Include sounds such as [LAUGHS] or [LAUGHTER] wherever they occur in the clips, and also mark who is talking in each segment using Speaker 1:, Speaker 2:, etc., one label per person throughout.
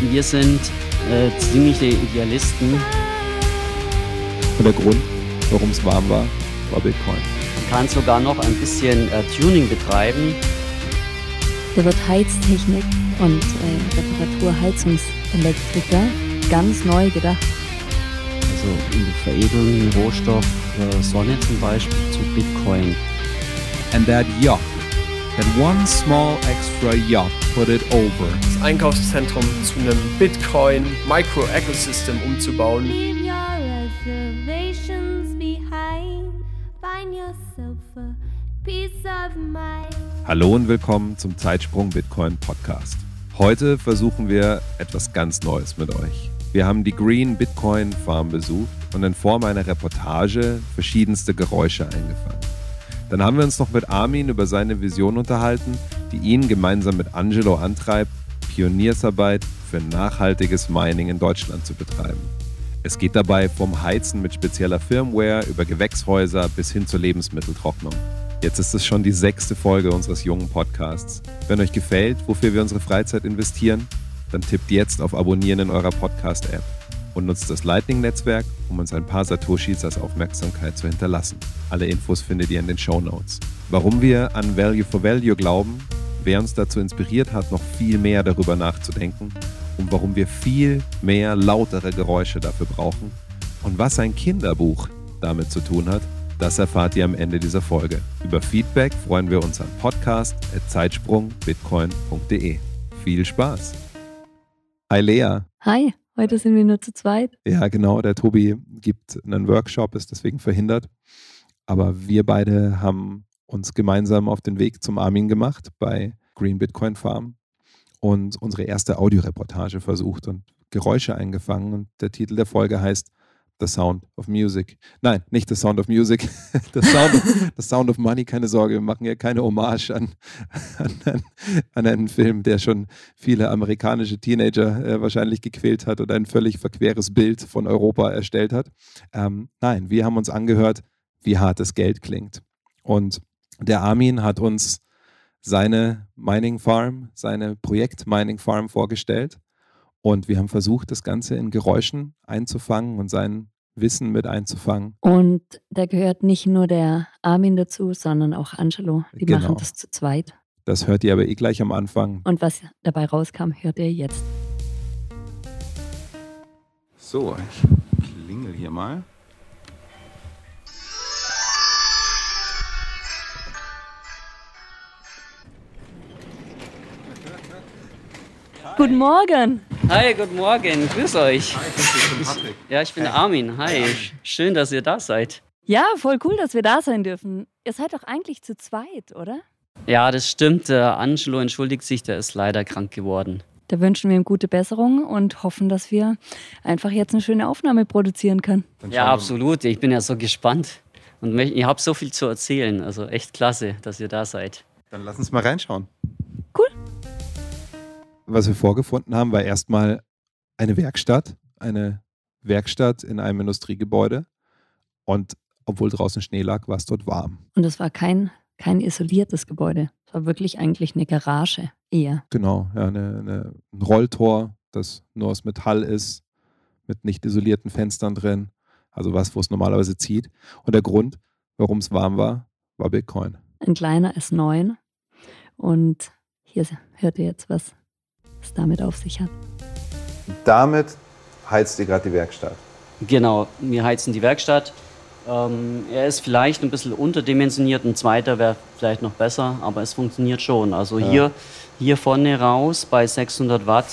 Speaker 1: Wir sind äh, ziemliche Idealisten.
Speaker 2: Und der Grund, warum es warm war, war Bitcoin.
Speaker 1: Man kann sogar noch ein bisschen äh, Tuning betreiben.
Speaker 3: Da wird Heiztechnik und äh, Reparatur Heizungselektriker ganz neu gedacht.
Speaker 1: Also in der Veredelung Rohstoff äh, Sonne zum Beispiel zu Bitcoin.
Speaker 2: And that yacht, that one small extra yacht put it over.
Speaker 4: Das Einkaufszentrum zu einem Bitcoin Micro Ecosystem umzubauen.
Speaker 5: Leave your reservations behind. Find yourself a peace of mind.
Speaker 2: Hallo und willkommen zum Zeitsprung Bitcoin Podcast. Heute versuchen wir etwas ganz Neues mit euch. Wir haben die Green Bitcoin Farm besucht und in Form einer Reportage verschiedenste Geräusche eingefangen. Dann haben wir uns noch mit Armin über seine Vision unterhalten, die ihn gemeinsam mit Angelo antreibt, Pioniersarbeit für nachhaltiges Mining in Deutschland zu betreiben. Es geht dabei vom Heizen mit spezieller Firmware über Gewächshäuser bis hin zur Lebensmitteltrocknung. Jetzt ist es schon die sechste Folge unseres jungen Podcasts. Wenn euch gefällt, wofür wir unsere Freizeit investieren, dann tippt jetzt auf Abonnieren in eurer Podcast-App und nutzt das Lightning-Netzwerk, um uns ein paar Satoshis als Aufmerksamkeit zu hinterlassen. Alle Infos findet ihr in den Show Notes. Warum wir an Value for Value glauben, wer uns dazu inspiriert hat, noch viel mehr darüber nachzudenken und warum wir viel mehr lautere Geräusche dafür brauchen und was ein Kinderbuch damit zu tun hat, das erfahrt ihr am Ende dieser Folge. Über Feedback freuen wir uns an podcast.zeitsprungbitcoin.de. Viel Spaß! Hi Lea.
Speaker 3: Hi, heute sind wir nur zu zweit.
Speaker 2: Ja, genau. Der Tobi gibt einen Workshop, ist deswegen verhindert. Aber wir beide haben uns gemeinsam auf den Weg zum Armin gemacht bei Green Bitcoin Farm und unsere erste Audioreportage versucht und Geräusche eingefangen. Und der Titel der Folge heißt The Sound of Music. Nein, nicht The Sound of Music. [LAUGHS] The Sound of, the Sound of Money, keine Sorge, wir machen ja keine Hommage an, an, an einen Film, der schon viele amerikanische Teenager äh, wahrscheinlich gequält hat und ein völlig verqueres Bild von Europa erstellt hat. Ähm, nein, wir haben uns angehört, wie hart das Geld klingt. Und der Armin hat uns seine Mining Farm, seine Projekt Mining Farm vorgestellt. Und wir haben versucht, das Ganze in Geräuschen einzufangen und sein Wissen mit einzufangen.
Speaker 3: Und da gehört nicht nur der Armin dazu, sondern auch Angelo. Die
Speaker 2: Genau.
Speaker 3: machen das zu zweit.
Speaker 2: Das hört ihr aber eh gleich am Anfang.
Speaker 3: Und was dabei rauskam, hört ihr jetzt.
Speaker 2: So, ich klingel hier mal.
Speaker 3: Guten Morgen!
Speaker 1: Hi, guten Morgen, grüß euch. Ja, ich bin der Armin. Hi, schön, dass ihr da seid.
Speaker 3: Ja, voll cool, dass wir da sein dürfen. Ihr seid doch eigentlich zu zweit, oder?
Speaker 1: Ja, das stimmt. Der Angelo entschuldigt sich, der ist leider krank geworden.
Speaker 3: Da wünschen wir ihm gute Besserung und hoffen, dass wir einfach jetzt eine schöne Aufnahme produzieren können.
Speaker 1: Ja, absolut. Ich bin ja so gespannt. Und ihr habt so viel zu erzählen. Also echt klasse, dass ihr da seid.
Speaker 2: Dann lass uns mal reinschauen. Was wir vorgefunden haben, war erstmal eine Werkstatt. Eine Werkstatt in einem Industriegebäude. Und obwohl draußen Schnee lag, war es dort warm.
Speaker 3: Und es war kein, kein isoliertes Gebäude. Es war wirklich eigentlich eine Garage eher.
Speaker 2: Genau, ja, eine, eine, ein Rolltor, das nur aus Metall ist, mit nicht isolierten Fenstern drin. Also was, wo es normalerweise zieht. Und der Grund, warum es warm war, war Bitcoin.
Speaker 3: Ein kleiner S9. Und hier hört ihr jetzt, was es damit auf sich hat.
Speaker 6: Damit heizt ihr gerade die Werkstatt.
Speaker 1: Genau, wir heizen die Werkstatt. Ähm, er ist vielleicht ein bisschen unterdimensioniert, ein zweiter wäre vielleicht noch besser, aber es funktioniert schon. Also hier, hier vorne raus bei 600 Watt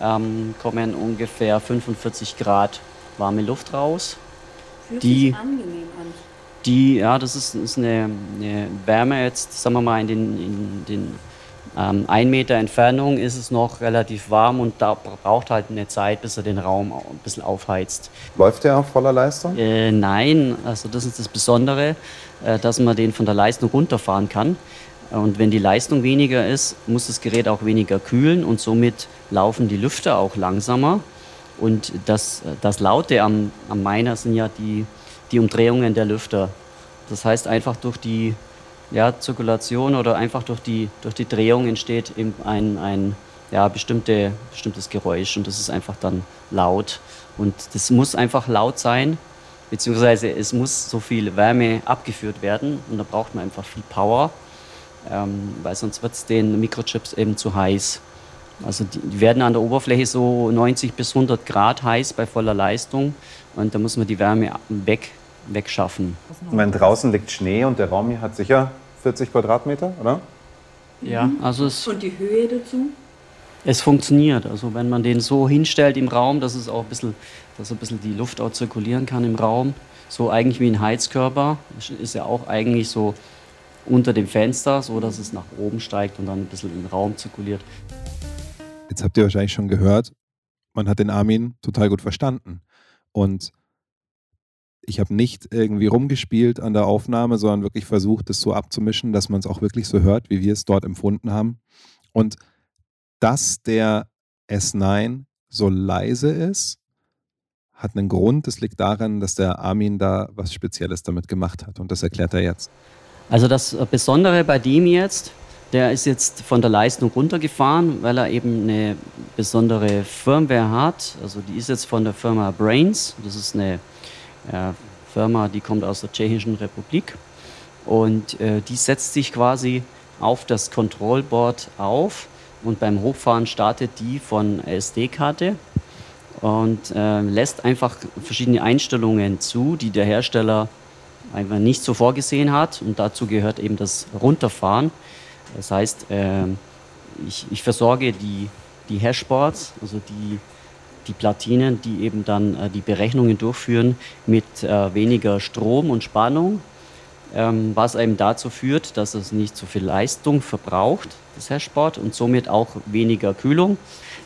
Speaker 1: ähm, kommen ungefähr 45 Grad warme Luft raus. Die-
Speaker 3: angenehm an.
Speaker 1: Die, ja, das ist, ist eine, eine Wärme jetzt, sagen wir mal, in den, in den ähm, ein Meter Entfernung ist es noch relativ warm und da braucht halt eine Zeit, bis er den Raum ein bisschen aufheizt.
Speaker 6: Läuft der auf voller Leistung?
Speaker 1: Äh, nein, also das ist das Besondere, äh, dass man den von der Leistung runterfahren kann. Und wenn die Leistung weniger ist, muss das Gerät auch weniger kühlen und somit laufen die Lüfter auch langsamer. Und das, das Laute am, am Miner sind ja die, die Umdrehungen der Lüfter. Das heißt, einfach durch die ja, Zirkulation oder einfach durch die, durch die Drehung entsteht eben ein, ein, ja, bestimmte, bestimmtes Geräusch und das ist einfach dann laut. Und das muss einfach laut sein, beziehungsweise es muss so viel Wärme abgeführt werden und da braucht man einfach viel Power, ähm, weil sonst wird es den Mikrochips eben zu heiß. Also die, werden an der Oberfläche so 90 bis 100 Grad heiß bei voller Leistung und da muss man die Wärme weg, wegschaffen.
Speaker 6: Und wenn draußen liegt Schnee und der Raum hier hat sicher 40 Quadratmeter, oder?
Speaker 1: Ja, also es,
Speaker 3: Und die Höhe dazu?
Speaker 1: es funktioniert. Also wenn man den so hinstellt im Raum, dass es auch ein bisschen, dass ein bisschen die Luft auch zirkulieren kann im Raum, so eigentlich wie ein Heizkörper, ist ja auch eigentlich so unter dem Fenster, so dass es nach oben steigt und dann ein bisschen im Raum zirkuliert.
Speaker 2: Jetzt habt ihr wahrscheinlich schon gehört, man hat den Armin total gut verstanden. Und ich habe nicht irgendwie rumgespielt an der Aufnahme, sondern wirklich versucht, es so abzumischen, dass man es auch wirklich so hört, wie wir es dort empfunden haben. Und dass der S9 so leise ist, hat einen Grund. Das liegt daran, dass der Armin da was Spezielles damit gemacht hat. Und das erklärt er jetzt.
Speaker 1: Also das Besondere bei dem jetzt, der ist jetzt von der Leistung runtergefahren, weil er eben eine besondere Firmware hat. Also die ist jetzt von der Firma Brains. Das ist eine Firma, die kommt aus der Tschechischen Republik. Und äh, die setzt sich quasi auf das Control Board auf und beim Hochfahren startet die von SD-Karte und äh, lässt einfach verschiedene Einstellungen zu, die der Hersteller einfach nicht so vorgesehen hat. Und dazu gehört eben das Runterfahren. Das heißt, äh, ich, ich versorge die, die Hashboards, also die, die Platinen, die eben dann äh, die Berechnungen durchführen mit äh, weniger Strom und Spannung, ähm, was eben dazu führt, dass es nicht so viel Leistung verbraucht, das Hashboard, und somit auch weniger Kühlung.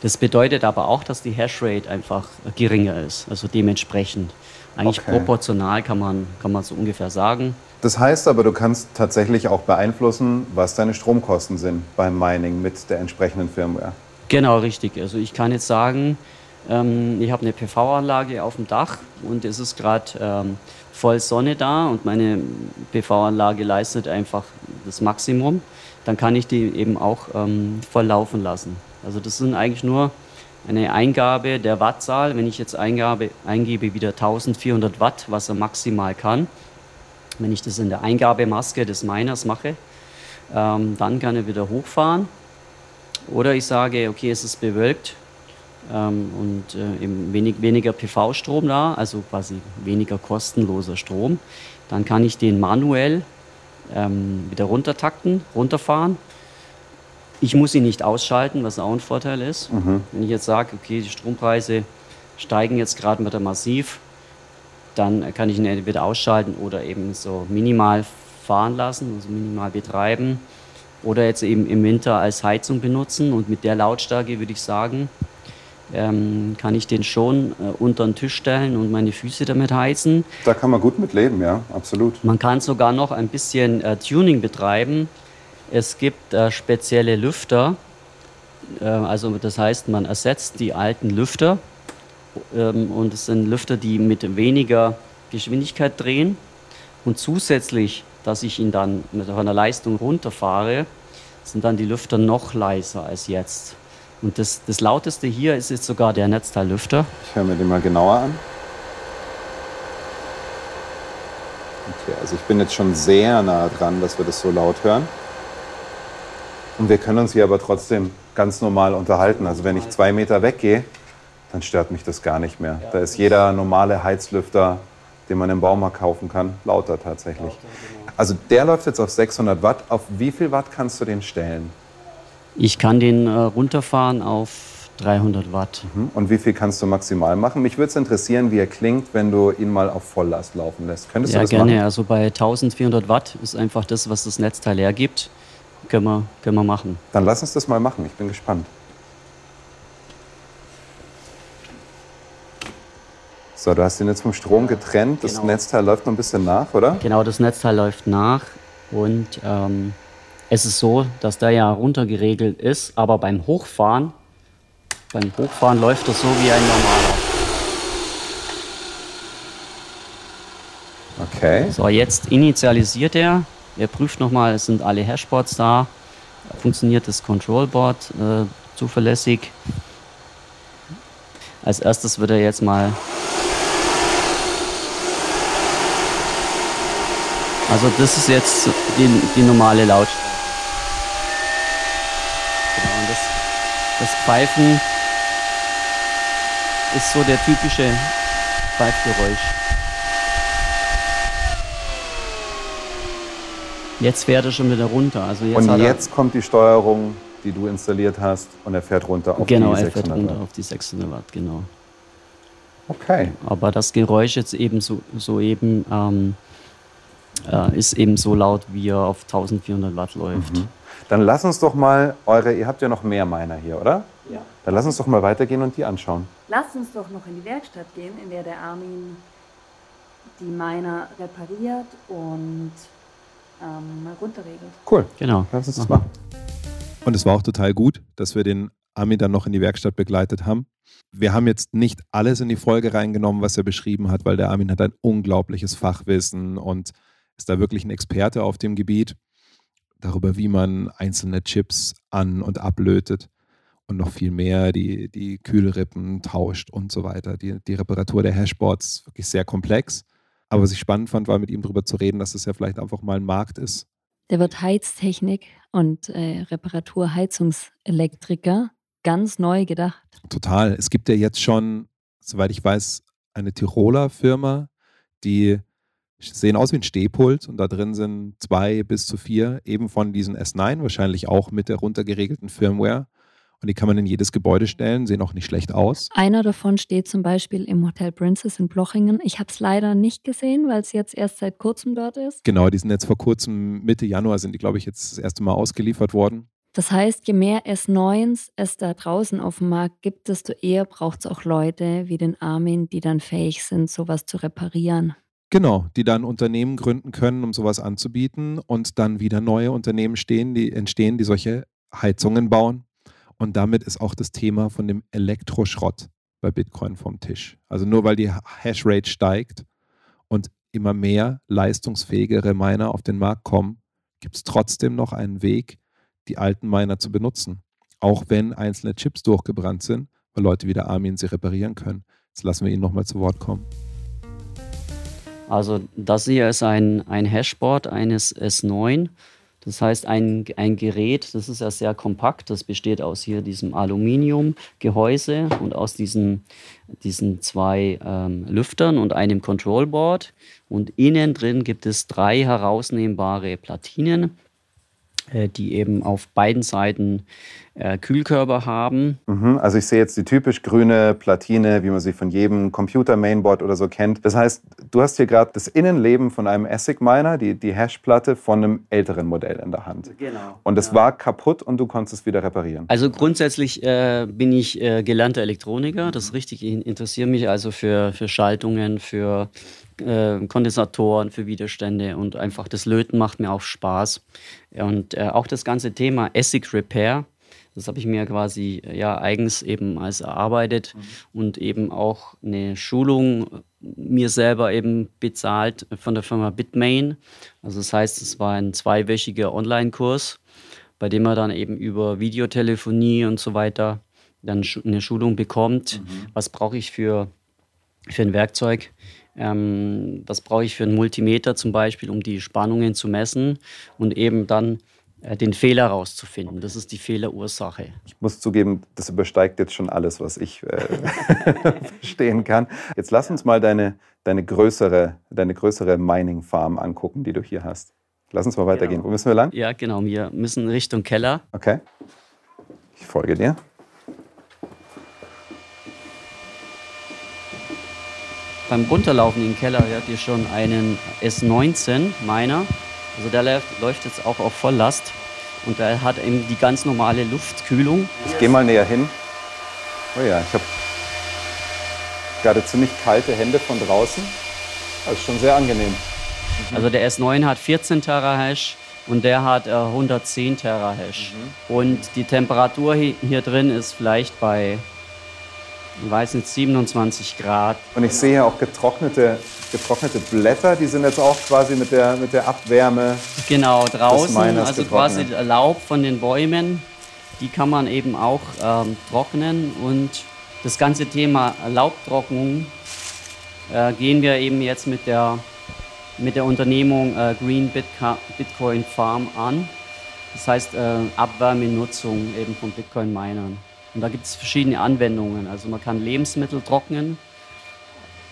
Speaker 1: Das bedeutet aber auch, dass die Hashrate einfach geringer ist, also dementsprechend. Eigentlich
Speaker 6: Okay.
Speaker 1: proportional kann man, kann man so ungefähr sagen.
Speaker 6: Das heißt aber, du kannst tatsächlich auch beeinflussen, was deine Stromkosten sind beim Mining mit der entsprechenden Firmware.
Speaker 1: Genau, richtig. Also ich kann jetzt sagen, ähm, ich habe eine PV-Anlage auf dem Dach und es ist gerade ähm, voll Sonne da und meine PV-Anlage leistet einfach das Maximum. Dann kann ich die eben auch ähm, voll laufen lassen. Also das sind eigentlich nur eine Eingabe der Wattzahl. Wenn ich jetzt Eingabe, eingebe wieder 1400 Watt, was er maximal kann, wenn ich das in der Eingabemaske des Miners mache, ähm, dann kann er wieder hochfahren. Oder ich sage, okay, es ist bewölkt ähm, und äh, eben wenig, weniger PV-Strom da, also quasi weniger kostenloser Strom. Dann kann ich den manuell ähm, wieder runtertakten, runterfahren. Ich muss ihn nicht ausschalten, was auch ein Vorteil ist. Wenn ich jetzt sage, okay, die Strompreise steigen jetzt gerade wieder massiv, dann kann ich ihn entweder ausschalten oder eben so minimal fahren lassen, also minimal betreiben. Oder jetzt eben im Winter als Heizung benutzen. Und mit der Lautstärke würde ich sagen, ähm, kann ich den schon äh, unter den Tisch stellen und meine Füße damit heizen.
Speaker 6: Da kann man gut mit leben, ja, absolut.
Speaker 1: Man kann sogar noch ein bisschen äh, Tuning betreiben. Es gibt äh, spezielle Lüfter. Äh, also das heißt, man ersetzt die alten Lüfter. Ähm, und es sind Lüfter, die mit weniger Geschwindigkeit drehen. Und zusätzlich, dass ich ihn dann mit einer Leistung runterfahre, sind dann die Lüfter noch leiser als jetzt. Und das, das lauteste hier ist jetzt sogar der Netzteillüfter.
Speaker 6: Ich höre mir den mal genauer an. Okay, also ich bin jetzt schon sehr nah dran, dass wir das so laut hören. Und wir können uns hier aber trotzdem ganz normal unterhalten. Also wenn ich zwei Meter weggehe, dann stört mich das gar nicht mehr. Da ist jeder normale Heizlüfter, den man im Baumarkt kaufen kann, lauter tatsächlich. Also der läuft jetzt auf 600 Watt. Auf wie viel Watt kannst du den stellen?
Speaker 1: Ich kann den äh, runterfahren auf 300 Watt.
Speaker 6: Hm? Und wie viel kannst du maximal machen? Mich würde es interessieren, wie er klingt, wenn du ihn mal auf Volllast laufen lässt. Könntest
Speaker 1: Ja,
Speaker 6: du das
Speaker 1: gerne.
Speaker 6: machen?
Speaker 1: Also bei 1400 Watt ist einfach das, was das Netzteil hergibt. Können wir, können wir machen.
Speaker 6: Dann lass uns das mal machen. Ich bin gespannt. So, du hast ihn jetzt vom Strom getrennt. Das
Speaker 1: Genau.
Speaker 6: Netzteil läuft noch ein bisschen nach, oder?
Speaker 1: Genau, das Netzteil läuft nach und ähm, es ist so, dass der ja runtergeregelt ist, aber beim Hochfahren, beim Hochfahren läuft das so wie ein normaler.
Speaker 6: Okay.
Speaker 1: So, jetzt initialisiert er. Er prüft nochmal, es sind alle Hashboards da. Funktioniert das Control Board. Äh, zuverlässig. Als erstes wird er jetzt mal. Also das ist jetzt die, die normale Lautstärke. Genau, und das, das Pfeifen ist so der typische Pfeifgeräusch. Jetzt fährt er schon wieder runter. Also jetzt
Speaker 6: Und
Speaker 1: hat
Speaker 6: jetzt kommt die Steuerung, die du installiert hast, und er fährt runter auf
Speaker 1: genau,
Speaker 6: die
Speaker 1: er fährt
Speaker 6: 600
Speaker 1: runter
Speaker 6: Watt.
Speaker 1: auf die 600 Watt, genau.
Speaker 6: Okay.
Speaker 1: Aber das Geräusch jetzt eben so, so eben ähm, äh, ist eben so laut, wie er auf 1400 Watt läuft.
Speaker 6: Mhm. Dann lass uns doch mal eure, ihr habt ja noch mehr Miner hier, oder?
Speaker 1: Ja.
Speaker 6: Dann lass uns doch mal weitergehen und die anschauen.
Speaker 3: Lass uns doch noch in die Werkstatt gehen, in der der Armin die Miner repariert und ähm, mal runterregelt.
Speaker 6: Cool.
Speaker 1: Genau.
Speaker 6: Lass uns das machen.
Speaker 2: Und es war auch total gut, dass wir den Armin dann noch in die Werkstatt begleitet haben. Wir haben jetzt nicht alles in die Folge reingenommen, was er beschrieben hat, weil der Armin hat ein unglaubliches Fachwissen und ist da wirklich ein Experte auf dem Gebiet darüber, wie man einzelne Chips an- und ablötet und noch viel mehr, die, die Kühlrippen tauscht und so weiter. Die, die Reparatur der Hashboards ist wirklich sehr komplex. Aber was ich spannend fand, war mit ihm darüber zu reden, dass es ja vielleicht einfach mal ein Markt ist,
Speaker 3: Der wird Heiztechnik und äh, Reparatur Heizungselektriker ganz neu gedacht.
Speaker 2: Total. Es gibt ja jetzt schon, soweit ich weiß, eine Tiroler Firma, die sehen aus wie ein Stehpult und da drin sind zwei bis zu vier eben von diesen S9, wahrscheinlich auch mit der runtergeregelten Firmware. Und die kann man in jedes Gebäude stellen, sehen auch nicht schlecht aus.
Speaker 3: Einer davon steht zum Beispiel im Hotel Princess in Blochingen. Ich habe es leider nicht gesehen, weil es jetzt erst seit kurzem dort ist.
Speaker 2: Genau, die sind jetzt vor kurzem, Mitte Januar sind die, glaube ich, jetzt das erste Mal ausgeliefert worden.
Speaker 3: Das heißt, je mehr S9s es da draußen auf dem Markt gibt, desto eher braucht es auch Leute wie den Armin, die dann fähig sind, sowas zu reparieren.
Speaker 2: Genau, die dann Unternehmen gründen können, um sowas anzubieten und dann wieder neue Unternehmen stehen, die entstehen, die solche Heizungen bauen. Und damit ist auch das Thema von dem Elektroschrott bei Bitcoin vom Tisch. Also nur weil die Hashrate steigt und immer mehr leistungsfähigere Miner auf den Markt kommen, gibt es trotzdem noch einen Weg, die alten Miner zu benutzen. Auch wenn einzelne Chips durchgebrannt sind, weil Leute wie der Armin sie reparieren können. Jetzt lassen wir ihn nochmal zu Wort kommen.
Speaker 1: Also das hier ist ein, ein Hashboard eines S9. Das heißt, ein, ein Gerät, das ist ja sehr kompakt, das besteht aus hier diesem Aluminiumgehäuse und aus diesen, diesen zwei ähm, Lüftern und einem Controlboard. Und innen drin gibt es drei herausnehmbare Platinen, äh, die eben auf beiden Seiten äh, Kühlkörper haben.
Speaker 6: Mhm, Also ich sehe jetzt die typisch grüne Platine, wie man sie von jedem Computer-Mainboard oder so kennt. Das heißt, du hast hier gerade das Innenleben von einem ASIC-Miner, die, die Hashplatte von einem älteren Modell in der Hand.
Speaker 1: Genau.
Speaker 6: Und es war kaputt und du konntest es wieder reparieren.
Speaker 1: Also grundsätzlich äh, bin ich äh, gelernter Elektroniker. Das ist richtig. Ich interessiere mich also für, für Schaltungen, für äh, Kondensatoren, für Widerstände und einfach das Löten macht mir auch Spaß. Und äh, auch das ganze Thema ASIC Repair, das habe ich mir quasi äh, ja eigens eben als erarbeitet und eben auch eine Schulung äh, mir selber eben bezahlt von der Firma Bitmain. Also das heißt, es war ein zweiwöchiger Online-Kurs bei dem man dann eben über Videotelefonie und so weiter dann eine Schulung bekommt. Was brauche ich für, für ein Werkzeug? Ähm, was brauche ich für einen Multimeter zum Beispiel, um die Spannungen zu messen und eben dann den Fehler rauszufinden. Das ist die Fehlerursache.
Speaker 6: Ich muss zugeben, das übersteigt jetzt schon alles, was ich äh, [LAUGHS] verstehen kann. Jetzt lass uns mal deine, deine größere, deine größere Mining-Farm angucken, die du hier hast. Lass uns mal weitergehen.
Speaker 1: Genau.
Speaker 6: Wo müssen wir lang?
Speaker 1: Ja, genau. Wir müssen Richtung Keller.
Speaker 6: Okay. Ich folge dir.
Speaker 1: Beim Runterlaufen in den Keller hört ihr schon einen S19 meiner. Also der läuft, läuft jetzt auch auf Volllast. Und der hat eben die ganz normale Luftkühlung.
Speaker 6: Ich gehe mal näher hin. Oh ja, ich habe gerade ziemlich kalte Hände von draußen. Das ist schon sehr angenehm.
Speaker 1: Also der S9 hat 14 Terahash und der hat äh, 110 Terahash. Und die Temperatur hi- hier drin ist vielleicht bei, weiß nicht, 27 Grad.
Speaker 6: Und ich sehe hier auch getrocknete, getrocknete Blätter. Die sind jetzt auch quasi mit der, mit der Abwärme.
Speaker 1: Genau, draußen, also quasi Laub von den Bäumen die kann man eben auch ähm, trocknen und das ganze Thema Laubtrocknung äh, gehen wir eben jetzt mit der, mit der Unternehmung äh, Green Bitka Bitcoin Farm an. Das heißt äh, Abwärmenutzung eben von Bitcoin-Minern. Und da gibt es verschiedene Anwendungen. Also man kann Lebensmittel trocknen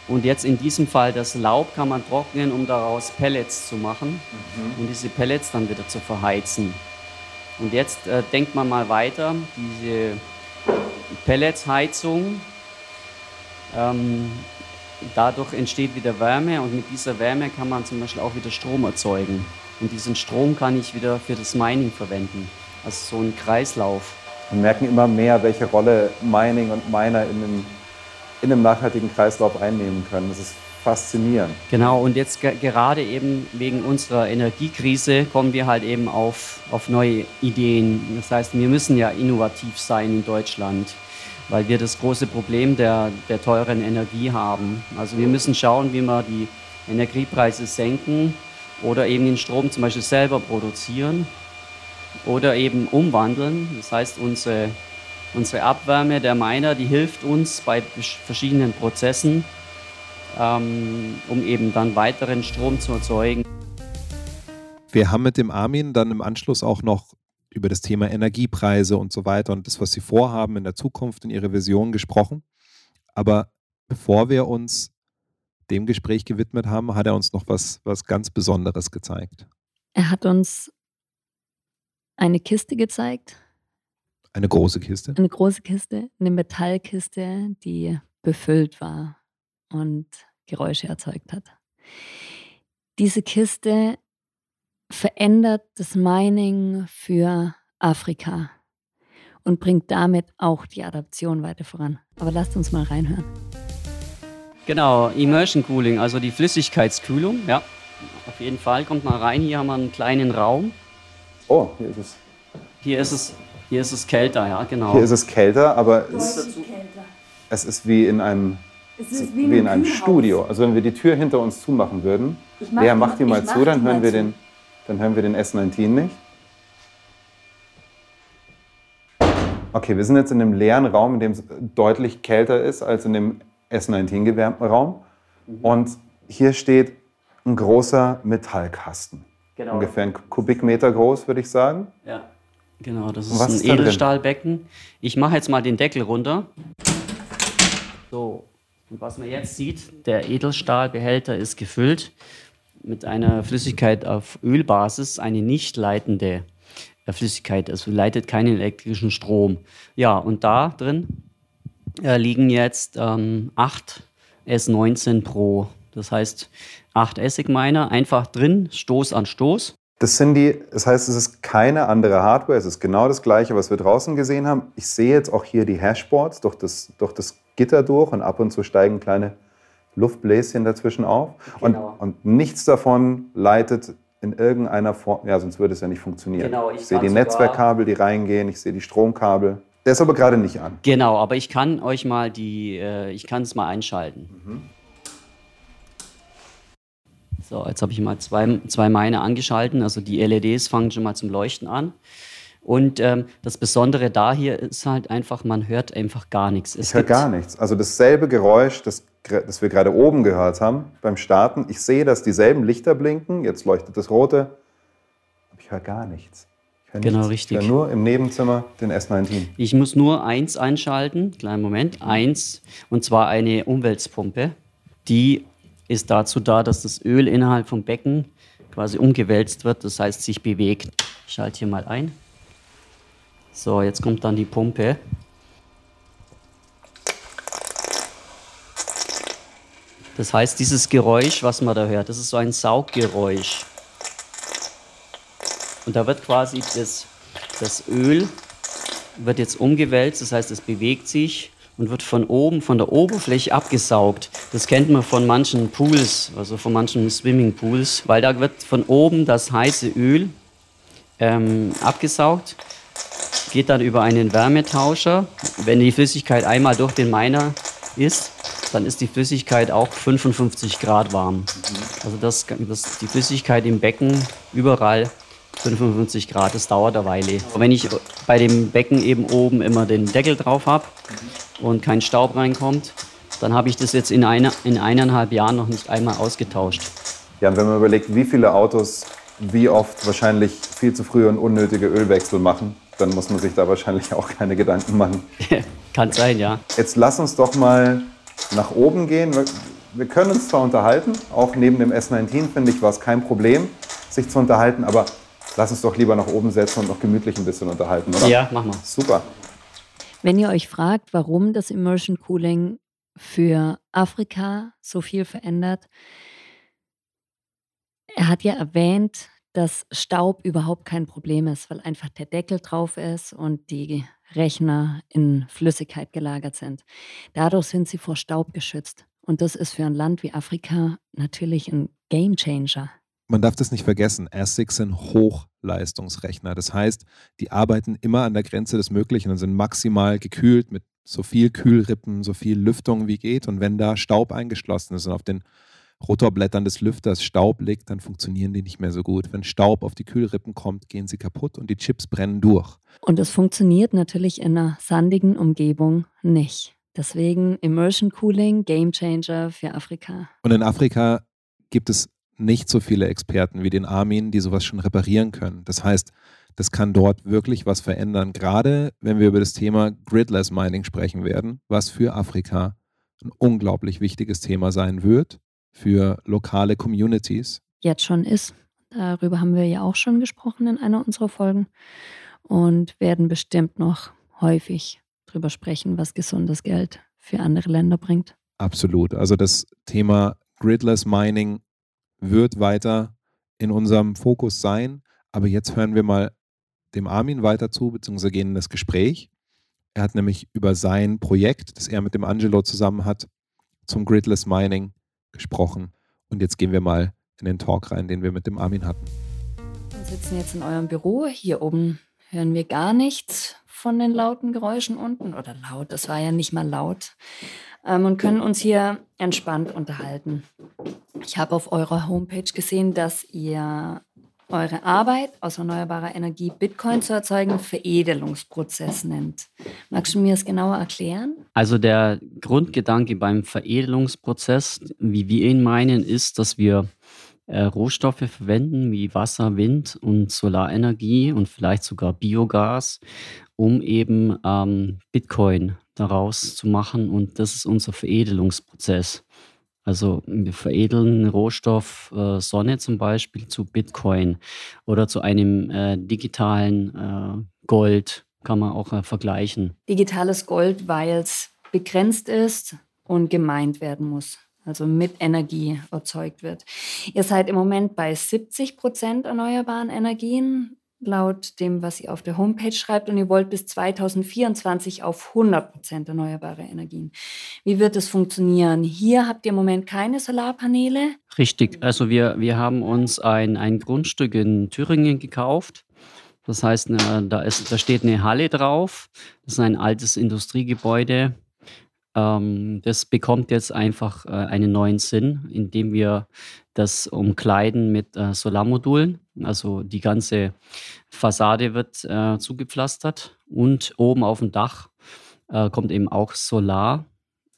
Speaker 1: und jetzt in diesem Fall das Laub kann man trocknen, um daraus Pellets zu machen mhm. und diese Pellets dann wieder zu verheizen. Und jetzt äh, denkt man mal weiter, diese Pelletsheizung, ähm, dadurch entsteht wieder Wärme und mit dieser Wärme kann man zum Beispiel auch wieder Strom erzeugen. Und diesen Strom kann ich wieder für das Mining verwenden. Also so ein Kreislauf.
Speaker 6: Wir merken immer mehr, welche Rolle Mining und Miner in einem, in einem nachhaltigen Kreislauf einnehmen können. Das ist faszinierend.
Speaker 1: Genau, und jetzt gerade eben wegen unserer Energiekrise kommen wir halt eben auf, auf neue Ideen. Das heißt, wir müssen ja innovativ sein in Deutschland, weil wir das große Problem der, der teuren Energie haben. Also wir müssen schauen, wie wir die Energiepreise senken oder eben den Strom zum Beispiel selber produzieren oder eben umwandeln. Das heißt, unsere, unsere Abwärme der Miner, die hilft uns bei verschiedenen Prozessen, ähm, um eben dann weiteren Strom zu erzeugen.
Speaker 2: Wir haben mit dem Armin dann im Anschluss auch noch über das Thema Energiepreise und so weiter und das, was Sie vorhaben in der Zukunft in Ihre Vision gesprochen. Aber bevor wir uns dem Gespräch gewidmet haben, hat er uns noch was, was ganz Besonderes gezeigt.
Speaker 3: Er hat uns eine Kiste gezeigt.
Speaker 2: Eine große Kiste?
Speaker 3: Eine große Kiste, eine Metallkiste, die befüllt war und Geräusche erzeugt hat. Diese Kiste verändert das Mining für Afrika und bringt damit auch die Adaption weiter voran. Aber lasst uns mal reinhören.
Speaker 1: Genau, Immersion Cooling, also die Flüssigkeitskühlung, ja. Auf jeden Fall, kommt mal rein, hier haben wir einen kleinen Raum.
Speaker 6: Oh, hier ist es.
Speaker 1: Hier ist es, hier ist es kälter, ja, genau.
Speaker 6: Hier ist es kälter, aber es, es ist wie in einem, wie, wie in einem Studio. Also wenn wir die Tür hinter uns zumachen würden, mach Lea, mach die mal mach zu, dann hören, wir zu. Den, dann hören wir den S19 nicht. Okay, wir sind jetzt in einem leeren Raum, in dem es deutlich kälter ist als in dem S19 gewärmten Raum. Mhm. Und hier steht ein großer Metallkasten. Genau. Ungefähr ein Kubikmeter groß, würde ich sagen.
Speaker 1: Ja, genau. Das ist ein ist Edelstahlbecken. Ich mache jetzt mal den Deckel runter. So, und was man jetzt sieht, der Edelstahlbehälter ist gefüllt mit einer Flüssigkeit auf Ölbasis, eine nicht leitende äh, Flüssigkeit, also leitet keinen elektrischen Strom. Ja, und da drin äh, liegen jetzt ähm, 8 S19 Pro. Das heißt, acht Essigminer einfach drin, Stoß an Stoß.
Speaker 6: Das sind die, das heißt, es ist keine andere Hardware, es ist genau das gleiche, was wir draußen gesehen haben. Ich sehe jetzt auch hier die Hashboards durch das, durch das Gitter durch und ab und zu steigen kleine Luftbläschen dazwischen auf. Genau. Und, und nichts davon leitet in irgendeiner Form, ja, sonst würde es ja nicht funktionieren. Genau, ich, ich sehe die Netzwerkkabel, die reingehen, ich sehe die Stromkabel. Der ist aber gerade nicht an.
Speaker 1: Genau, aber ich kann euch mal die, äh, ich kann es mal einschalten. Mhm. So, jetzt habe ich mal zwei, zwei Meine angeschalten. Also die LEDs fangen schon mal zum Leuchten an. Und ähm, das Besondere da hier ist halt einfach, man hört einfach gar nichts.
Speaker 6: Es ich höre gar nichts. Also dasselbe Geräusch, das, das wir gerade oben gehört haben beim Starten. Ich sehe, dass dieselben Lichter blinken. Jetzt leuchtet das rote. Aber ich höre gar nichts.
Speaker 1: Ich genau, nichts. richtig.
Speaker 6: Ich höre nur im Nebenzimmer den S19.
Speaker 1: Ich muss nur eins einschalten. Kleinen Moment. Eins. Und zwar eine Umweltpumpe, die ist dazu da, dass das Öl innerhalb vom Becken quasi umgewälzt wird, das heißt sich bewegt. Ich schalte hier mal ein. So, jetzt kommt dann die Pumpe. Das heißt, dieses Geräusch, was man da hört, das ist so ein Sauggeräusch. Und da wird quasi das, das Öl wird jetzt umgewälzt, das heißt, es bewegt sich und wird von oben, von der Oberfläche abgesaugt. Das kennt man von manchen Pools, also von manchen Swimmingpools, weil da wird von oben das heiße Öl ähm, abgesaugt, geht dann über einen Wärmetauscher. Wenn die Flüssigkeit einmal durch den Miner ist, dann ist die Flüssigkeit auch 55 Grad warm. Also dass das, die Flüssigkeit im Becken überall 55 Grad, das dauert eine Weile. Wenn ich bei dem Becken eben oben immer den Deckel drauf habe und kein Staub reinkommt, dann habe ich das jetzt in, einer, in eineinhalb Jahren noch nicht einmal ausgetauscht.
Speaker 6: Ja, und wenn man überlegt, wie viele Autos wie oft wahrscheinlich viel zu früh und unnötige Ölwechsel machen, dann muss man sich da wahrscheinlich auch keine Gedanken machen. [LAUGHS]
Speaker 1: Kann sein, ja.
Speaker 6: Jetzt lass uns doch mal nach oben gehen. Wir, wir können uns zwar unterhalten, auch neben dem S19 finde ich, war es kein Problem, sich zu unterhalten, aber lass uns doch lieber nach oben setzen und noch gemütlich ein bisschen unterhalten, oder?
Speaker 1: Ja, mach mal.
Speaker 6: Super.
Speaker 3: Wenn ihr euch fragt, warum das Immersion Cooling für Afrika so viel verändert, er hat ja erwähnt, dass Staub überhaupt kein Problem ist, weil einfach der Deckel drauf ist und die Rechner in Flüssigkeit gelagert sind. Dadurch sind sie vor Staub geschützt. Und das ist für ein Land wie Afrika natürlich ein Gamechanger.
Speaker 2: Man darf das nicht vergessen, ASICs sind Hochleistungsrechner. Das heißt, die arbeiten immer an der Grenze des Möglichen und sind maximal gekühlt mit so viel Kühlrippen, so viel Lüftung wie geht. Und wenn da Staub eingeschlossen ist und auf den Rotorblättern des Lüfters Staub liegt, dann funktionieren die nicht mehr so gut. Wenn Staub auf die Kühlrippen kommt, gehen sie kaputt und die Chips brennen durch.
Speaker 3: Und es funktioniert natürlich in einer sandigen Umgebung nicht. Deswegen Immersion Cooling, Game Changer für Afrika.
Speaker 2: Und in Afrika gibt es nicht so viele Experten wie den Armin, die sowas schon reparieren können. Das heißt, das kann dort wirklich was verändern, gerade wenn wir über das Thema Gridless Mining sprechen werden, was für Afrika ein unglaublich wichtiges Thema sein wird für lokale Communities.
Speaker 3: Jetzt schon ist. Darüber haben wir ja auch schon gesprochen in einer unserer Folgen und werden bestimmt noch häufig drüber sprechen, was gesundes Geld für andere Länder bringt.
Speaker 2: Absolut. Also das Thema Gridless Mining wird weiter in unserem Fokus sein. Aber jetzt hören wir mal dem Armin weiter zu, beziehungsweise gehen in das Gespräch. Er hat nämlich über sein Projekt, das er mit dem Angelo zusammen hat, zum Gridless Mining gesprochen. Und jetzt gehen wir mal in den Talk rein, den wir mit dem Armin hatten.
Speaker 3: Wir sitzen jetzt in eurem Büro. Hier oben hören wir gar nichts von den lauten Geräuschen unten. Oder laut, das war ja nicht mal laut. Ähm, und können uns hier entspannt unterhalten. Ich habe auf eurer Homepage gesehen, dass ihr eure Arbeit aus erneuerbarer Energie Bitcoin zu erzeugen Veredelungsprozess nennt. Magst du mir das genauer erklären?
Speaker 1: Also der Grundgedanke beim Veredelungsprozess, wie wir ihn meinen, ist, dass wir äh, Rohstoffe verwenden wie Wasser, Wind und Solarenergie und vielleicht sogar Biogas, um eben ähm, Bitcoin daraus zu machen. Und das ist unser Veredelungsprozess. Also wir veredeln Rohstoff äh, Sonne zum Beispiel zu Bitcoin oder zu einem äh, digitalen äh, Gold, kann man auch äh, vergleichen.
Speaker 3: Digitales Gold, weil es begrenzt ist und gemeint werden muss, also mit Energie erzeugt wird. Ihr seid im Moment bei 70 Prozent erneuerbaren Energien laut dem, was ihr auf der Homepage schreibt, und ihr wollt bis 2024 auf 100 Prozent erneuerbare Energien. Wie wird das funktionieren? Hier habt ihr im Moment keine Solarpaneele.
Speaker 1: Richtig, also wir, wir haben uns ein, ein Grundstück in Thüringen gekauft. Das heißt, da, ist, da steht eine Halle drauf. Das ist ein altes Industriegebäude. Ähm, das bekommt jetzt einfach äh, einen neuen Sinn, indem wir das umkleiden mit äh, Solarmodulen. Also die ganze Fassade wird äh, zugepflastert und oben auf dem Dach äh, kommt eben auch Solar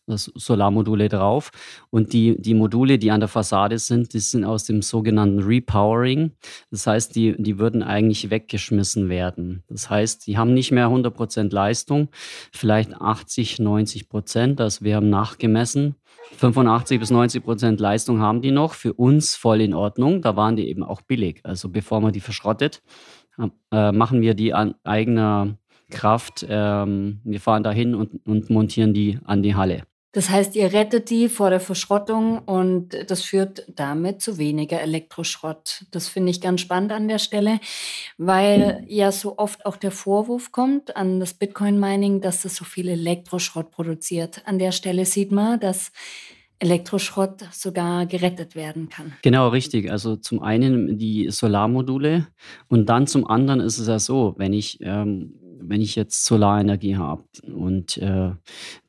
Speaker 1: Solarmodule drauf. Und die, die Module, die an der Fassade sind, die sind aus dem sogenannten Repowering. Das heißt, die, die würden eigentlich weggeschmissen werden. Das heißt, die haben nicht mehr 100% Leistung, vielleicht 80, 90%. Das wir haben nachgemessen. 85 bis 90 Prozent Leistung haben die noch. Für uns voll in Ordnung. Da waren die eben auch billig. Also bevor man die verschrottet, äh, machen wir die an eigener Kraft. Ähm, wir fahren dahin und, und montieren die an die Halle.
Speaker 3: Das heißt, ihr rettet die vor der Verschrottung und das führt damit zu weniger Elektroschrott. Das finde ich ganz spannend an der Stelle, weil ja so oft auch der Vorwurf kommt an das Bitcoin-Mining, dass das so viel Elektroschrott produziert. An der Stelle sieht man, dass Elektroschrott sogar gerettet werden kann.
Speaker 1: Genau, richtig. Also zum einen die Solarmodule und dann zum anderen ist es ja so, wenn ich ähm, wenn ich jetzt Solarenergie habe und äh,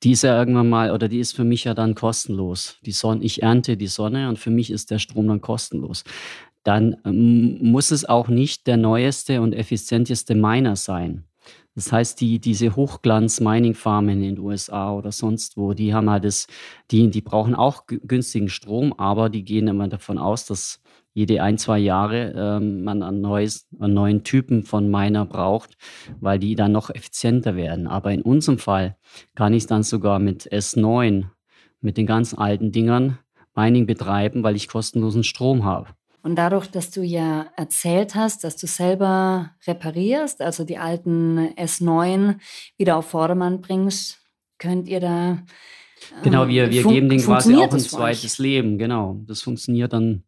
Speaker 1: die ist ja irgendwann mal, oder die ist für mich ja dann kostenlos. Die Sonne, ich ernte die Sonne und für mich ist der Strom dann kostenlos. dann ähm, muss es auch nicht der neueste und effizienteste Miner sein. Das heißt, die, diese Hochglanz-Mining-Farmen in den USA oder sonst wo, die haben halt das, die, die brauchen auch günstigen Strom, aber die gehen immer davon aus, dass jede ein, zwei Jahre ähm, man einen, neues, einen neuen Typen von Miner braucht, weil die dann noch effizienter werden. Aber in unserem Fall kann ich dann sogar mit S9, mit den ganz alten Dingern, Mining betreiben, weil ich kostenlosen Strom habe.
Speaker 3: Und dadurch, dass du ja erzählt hast, dass du selber reparierst, also die alten S9 wieder auf Vordermann bringst, könnt ihr da.
Speaker 1: Genau, wir, wir geben denen quasi auch ein zweites Leben. Genau, das funktioniert dann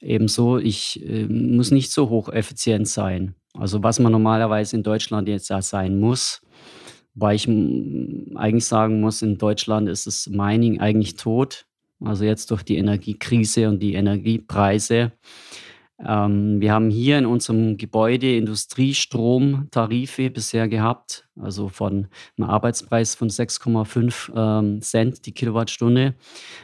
Speaker 1: eben so. Ich äh, muss nicht so hocheffizient sein. Also was man normalerweise in Deutschland jetzt ja sein muss, weil ich eigentlich sagen muss, in Deutschland ist das Mining eigentlich tot. Also jetzt durch die Energiekrise und die Energiepreise. Ähm, wir haben hier in unserem Gebäude Industriestromtarife bisher gehabt, also von einem Arbeitspreis von 6,5 ähm, Cent die Kilowattstunde.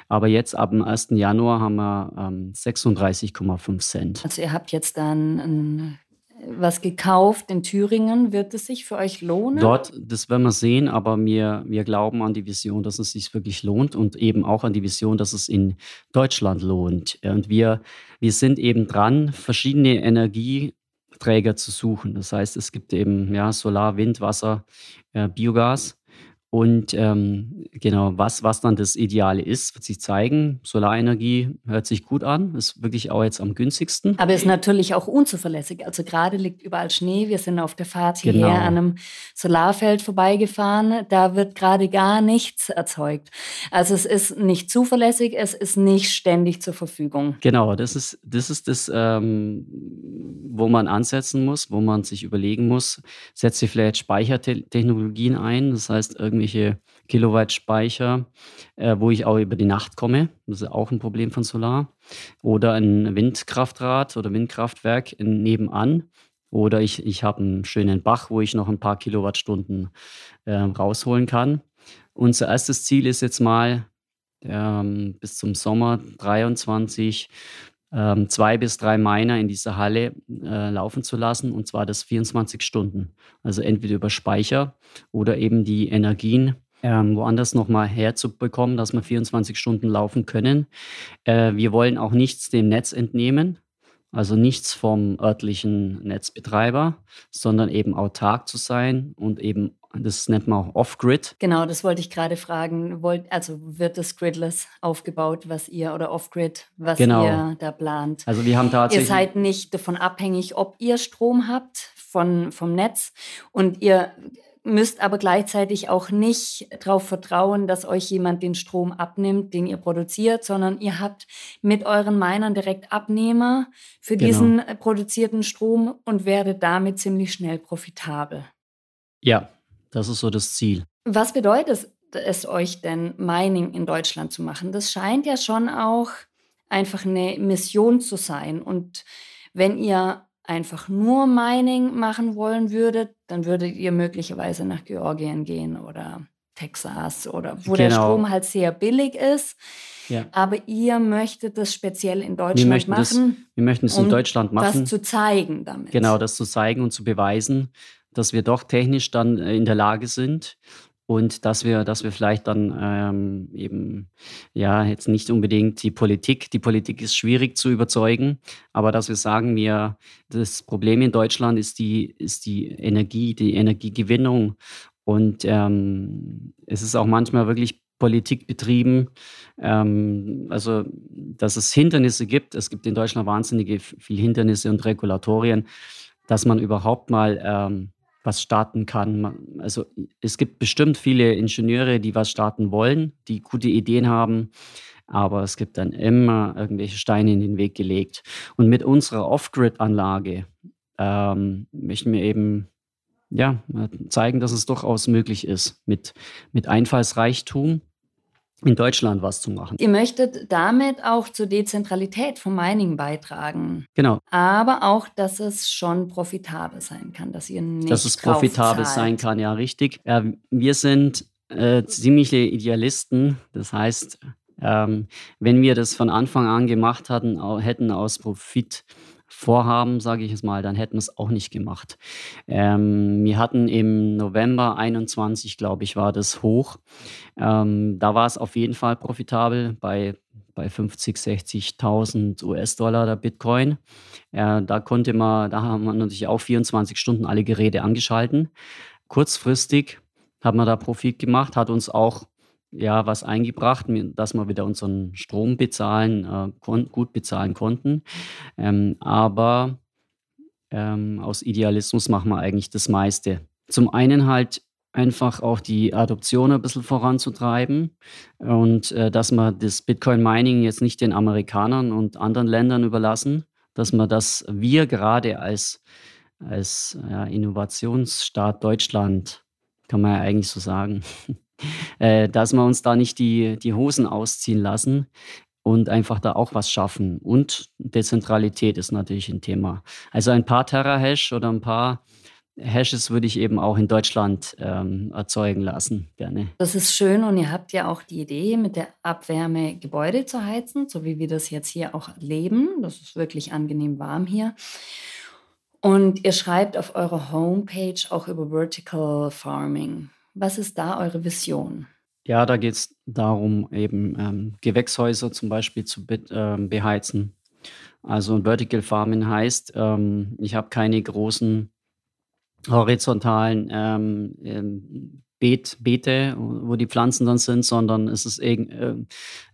Speaker 1: Aber jetzt ab dem 1. Januar haben wir ähm, 36,5 Cent.
Speaker 3: Also ihr habt jetzt dann ein was gekauft in Thüringen. Wird es sich für euch lohnen?
Speaker 1: Dort, das werden wir sehen, aber wir, wir glauben an die Vision, dass es sich wirklich lohnt und eben auch an die Vision, dass es in Deutschland lohnt. Und wir, wir sind eben dran, verschiedene Energieträger zu suchen. Das heißt, es gibt eben ja, Solar, Wind, Wasser, äh, Biogas. Und ähm, genau, was, was dann das Ideale ist, wird sich zeigen. Solarenergie hört sich gut an, ist wirklich auch jetzt am günstigsten.
Speaker 3: Aber ist natürlich auch unzuverlässig. Also gerade liegt überall Schnee. Wir sind auf der Fahrt hierher genau. an einem Solarfeld vorbeigefahren. Da wird gerade gar nichts erzeugt. Also es ist nicht zuverlässig, es ist nicht ständig zur Verfügung.
Speaker 1: Genau, das ist das, ist das ähm, wo man ansetzen muss, wo man sich überlegen muss, setze ich vielleicht Speichertechnologien ein. Das heißt, irgendwie irgendwelche Kilowatt Speicher, äh, wo ich auch über die Nacht komme. Das ist auch ein Problem von Solar. Oder ein Windkraftrad oder Windkraftwerk nebenan. Oder ich, ich habe einen schönen Bach, wo ich noch ein paar Kilowattstunden äh, rausholen kann. Unser erstes Ziel ist jetzt mal ähm, bis zum Sommer 23 ähm, zwei bis drei Miner in dieser Halle äh, laufen zu lassen und zwar das 24 Stunden. Also entweder über Speicher oder eben die Energien ähm, woanders nochmal herzubekommen, dass wir 24 Stunden laufen können. Äh, wir wollen auch nichts dem Netz entnehmen. Also nichts vom örtlichen Netzbetreiber, sondern eben autark zu sein und eben das nennt man auch Off-Grid.
Speaker 3: Genau, das wollte ich gerade fragen. Wollt, also wird das Gridless aufgebaut, was ihr oder Off-Grid, was genau. ihr da plant?
Speaker 1: Also wir haben tatsächlich.
Speaker 3: Ihr seid nicht davon abhängig, ob ihr Strom habt von, vom Netz und ihr müsst aber gleichzeitig auch nicht darauf vertrauen, dass euch jemand den Strom abnimmt, den ihr produziert, sondern ihr habt mit euren Minern direkt Abnehmer für genau. diesen produzierten Strom und werdet damit ziemlich schnell profitabel.
Speaker 1: Ja, das ist so das Ziel.
Speaker 3: Was bedeutet es euch denn, Mining in Deutschland zu machen? Das scheint ja schon auch einfach eine Mission zu sein. Und wenn ihr einfach nur Mining machen wollen würdet, dann würdet ihr möglicherweise nach Georgien gehen oder Texas oder wo genau. der Strom halt sehr billig ist. Ja. Aber ihr möchtet das speziell in Deutschland wir machen. Das,
Speaker 1: wir möchten es in um Deutschland machen.
Speaker 3: Das zu zeigen damit.
Speaker 1: Genau, das zu zeigen und zu beweisen, dass wir doch technisch dann äh, in der Lage sind und dass wir, dass wir vielleicht dann ähm, eben, ja, jetzt nicht unbedingt die Politik, die Politik ist schwierig zu überzeugen, aber dass wir sagen, wir, das Problem in Deutschland ist die, ist die Energie, die Energiegewinnung und ähm, es ist auch manchmal wirklich Politik betrieben, ähm, also dass es Hindernisse gibt. Es gibt in Deutschland wahnsinnige viele Hindernisse und Regulatorien, dass man überhaupt mal ähm, was starten kann. Also es gibt bestimmt viele Ingenieure, die was starten wollen, die gute Ideen haben, aber es gibt dann immer irgendwelche Steine in den Weg gelegt. Und mit unserer Off-Grid-Anlage ähm, möchten wir eben ja, zeigen, dass es durchaus möglich ist, mit, mit Einfallsreichtum in Deutschland was zu machen.
Speaker 3: Ihr möchtet damit auch zur Dezentralität vom Mining beitragen.
Speaker 1: Genau.
Speaker 3: Aber auch, dass es schon profitabel sein kann, dass ihr nicht
Speaker 1: Dass es profitabel sein kann, ja, richtig. Ja, wir sind äh, ziemliche Idealisten. Das heißt, ähm, wenn wir das von Anfang an gemacht hatten, hätten aus Profit, vorhaben, sage ich es mal, dann hätten wir es auch nicht gemacht. Ähm, wir hatten im November 21, glaube ich, war das hoch. Ähm, da war es auf jeden Fall profitabel bei, bei 50, 60.000 US-Dollar der Bitcoin. Äh, da konnte man, da haben wir natürlich auch 24 Stunden alle Geräte angeschalten. Kurzfristig haben wir da Profit gemacht, hat uns auch ja, was eingebracht, dass wir wieder unseren Strom bezahlen, äh, gut bezahlen konnten. Ähm, aber ähm, aus Idealismus machen wir eigentlich das meiste. Zum einen halt einfach auch die Adoption ein bisschen voranzutreiben und äh, dass wir das Bitcoin-Mining jetzt nicht den Amerikanern und anderen Ländern überlassen, dass wir das wir gerade als, als ja, Innovationsstaat Deutschland, kann man ja eigentlich so sagen, [LAUGHS] äh, dass wir uns da nicht die, die Hosen ausziehen lassen und einfach da auch was schaffen. Und Dezentralität ist natürlich ein Thema. Also ein paar Terra-Hash oder ein paar Hashes würde ich eben auch in Deutschland ähm, erzeugen lassen, gerne.
Speaker 3: Das ist schön und ihr habt ja auch die Idee, mit der Abwärme Gebäude zu heizen, so wie wir das jetzt hier auch leben. Das ist wirklich angenehm warm hier. Und ihr schreibt auf eurer Homepage auch über Vertical Farming. Was ist da eure Vision?
Speaker 1: Ja, da geht es darum, eben ähm, Gewächshäuser zum Beispiel zu be äh, beheizen. Also Vertical Farming heißt, ähm, ich habe keine großen horizontalen ähm, ähm, Beet, Beete, wo die Pflanzen dann sind, sondern es ist, äh,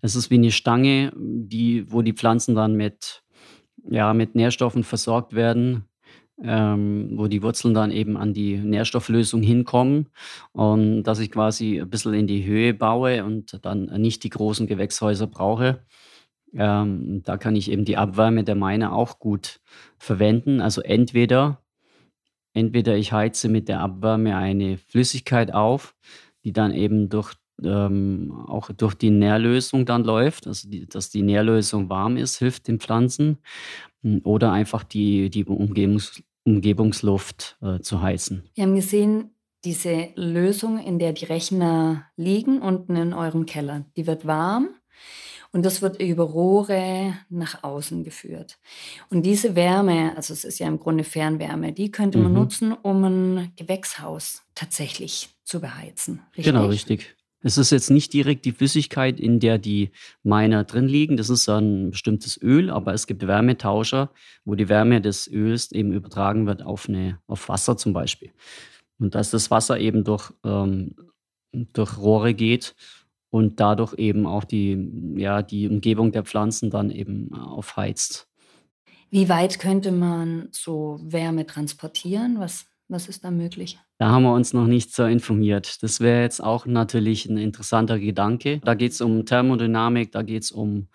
Speaker 1: es ist wie eine Stange, die, wo die Pflanzen dann mit, ja, mit Nährstoffen versorgt werden ähm, wo die Wurzeln dann eben an die Nährstofflösung hinkommen und dass ich quasi ein bisschen in die Höhe baue und dann nicht die großen Gewächshäuser brauche. Ähm, da kann ich eben die Abwärme der Meine auch gut verwenden. Also entweder, entweder ich heize mit der Abwärme eine Flüssigkeit auf, die dann eben durch ähm, auch durch die Nährlösung dann läuft, also die, dass die Nährlösung warm ist, hilft den Pflanzen. Hm, oder einfach die, die Umgebungs Umgebungsluft äh, zu heizen.
Speaker 3: Wir haben gesehen, diese Lösung, in der die Rechner liegen, unten in eurem Keller, die wird warm und das wird über Rohre nach außen geführt. Und diese Wärme, also es ist ja im Grunde Fernwärme, die könnte man mhm. nutzen, um ein Gewächshaus tatsächlich zu beheizen.
Speaker 1: Richtig? Genau, richtig. Es ist jetzt nicht direkt die Flüssigkeit, in der die Miner drin liegen. Das ist ein bestimmtes Öl, aber es gibt Wärmetauscher, wo die Wärme des Öls eben übertragen wird auf, eine, auf Wasser zum Beispiel. Und dass das Wasser eben durch, ähm, durch Rohre geht und dadurch eben auch die, ja, die Umgebung der Pflanzen dann eben aufheizt.
Speaker 3: Wie weit könnte man so Wärme transportieren? Was was ist da möglich?
Speaker 1: Da haben wir uns noch nicht so informiert. Das wäre jetzt auch natürlich ein interessanter Gedanke. Da geht es um Thermodynamik, da geht es um,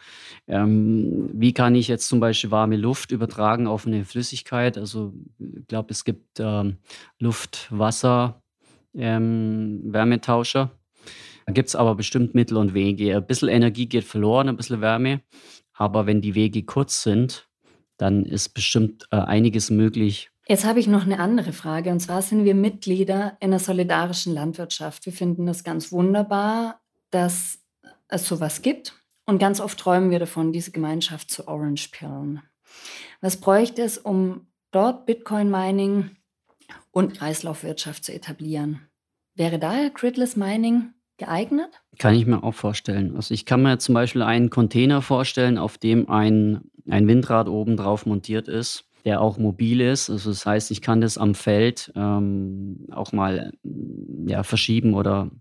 Speaker 1: ähm, wie kann ich jetzt zum Beispiel warme Luft übertragen auf eine Flüssigkeit. Also ich glaube, es gibt ähm, Luft, Wasser, ähm, Wärmetauscher. Da gibt es aber bestimmt Mittel und Wege. Ein bisschen Energie geht verloren, ein bisschen Wärme. Aber wenn die Wege kurz sind, dann ist bestimmt äh, einiges möglich,
Speaker 3: Jetzt habe ich noch eine andere Frage. Und zwar sind wir Mitglieder in einer solidarischen Landwirtschaft. Wir finden das ganz wunderbar, dass es sowas gibt. Und ganz oft träumen wir davon, diese Gemeinschaft zu Orange Pillen. Was bräuchte es, um dort Bitcoin-Mining und Kreislaufwirtschaft zu etablieren? Wäre daher Gridless Mining geeignet?
Speaker 1: Kann ich mir auch vorstellen. Also ich kann mir zum Beispiel einen Container vorstellen, auf dem ein, ein Windrad oben drauf montiert ist der auch mobil ist. Also das heißt, ich kann das am Feld ähm, auch mal ja, verschieben oder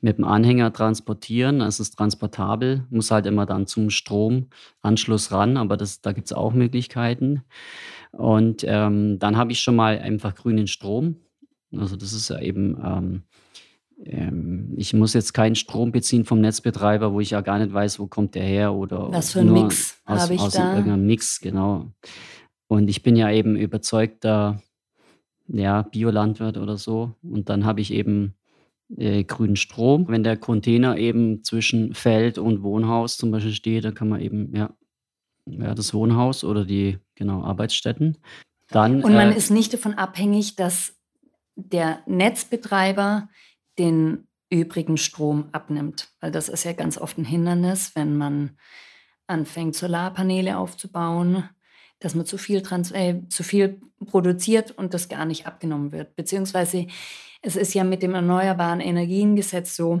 Speaker 1: mit dem Anhänger transportieren. Es ist transportabel, muss halt immer dann zum Stromanschluss ran, aber das, da gibt es auch Möglichkeiten. Und ähm, dann habe ich schon mal einfach grünen Strom. Also das ist ja eben, ähm, ähm, ich muss jetzt keinen Strom beziehen vom Netzbetreiber, wo ich ja gar nicht weiß, wo kommt der her oder
Speaker 3: was für ein Mix habe ich aus da.
Speaker 1: Irgendeinem Mix, genau. Und ich bin ja eben überzeugter ja, Biolandwirt oder so. Und dann habe ich eben äh, grünen Strom. Wenn der Container eben zwischen Feld und Wohnhaus zum Beispiel steht, dann kann man eben, ja, ja das Wohnhaus oder die, genau, Arbeitsstätten. Dann,
Speaker 3: und man äh, ist nicht davon abhängig, dass der Netzbetreiber den übrigen Strom abnimmt. Weil das ist ja ganz oft ein Hindernis, wenn man anfängt, Solarpaneele aufzubauen dass man zu viel, trans äh, zu viel produziert und das gar nicht abgenommen wird. Beziehungsweise es ist ja mit dem Erneuerbaren Energiengesetz so,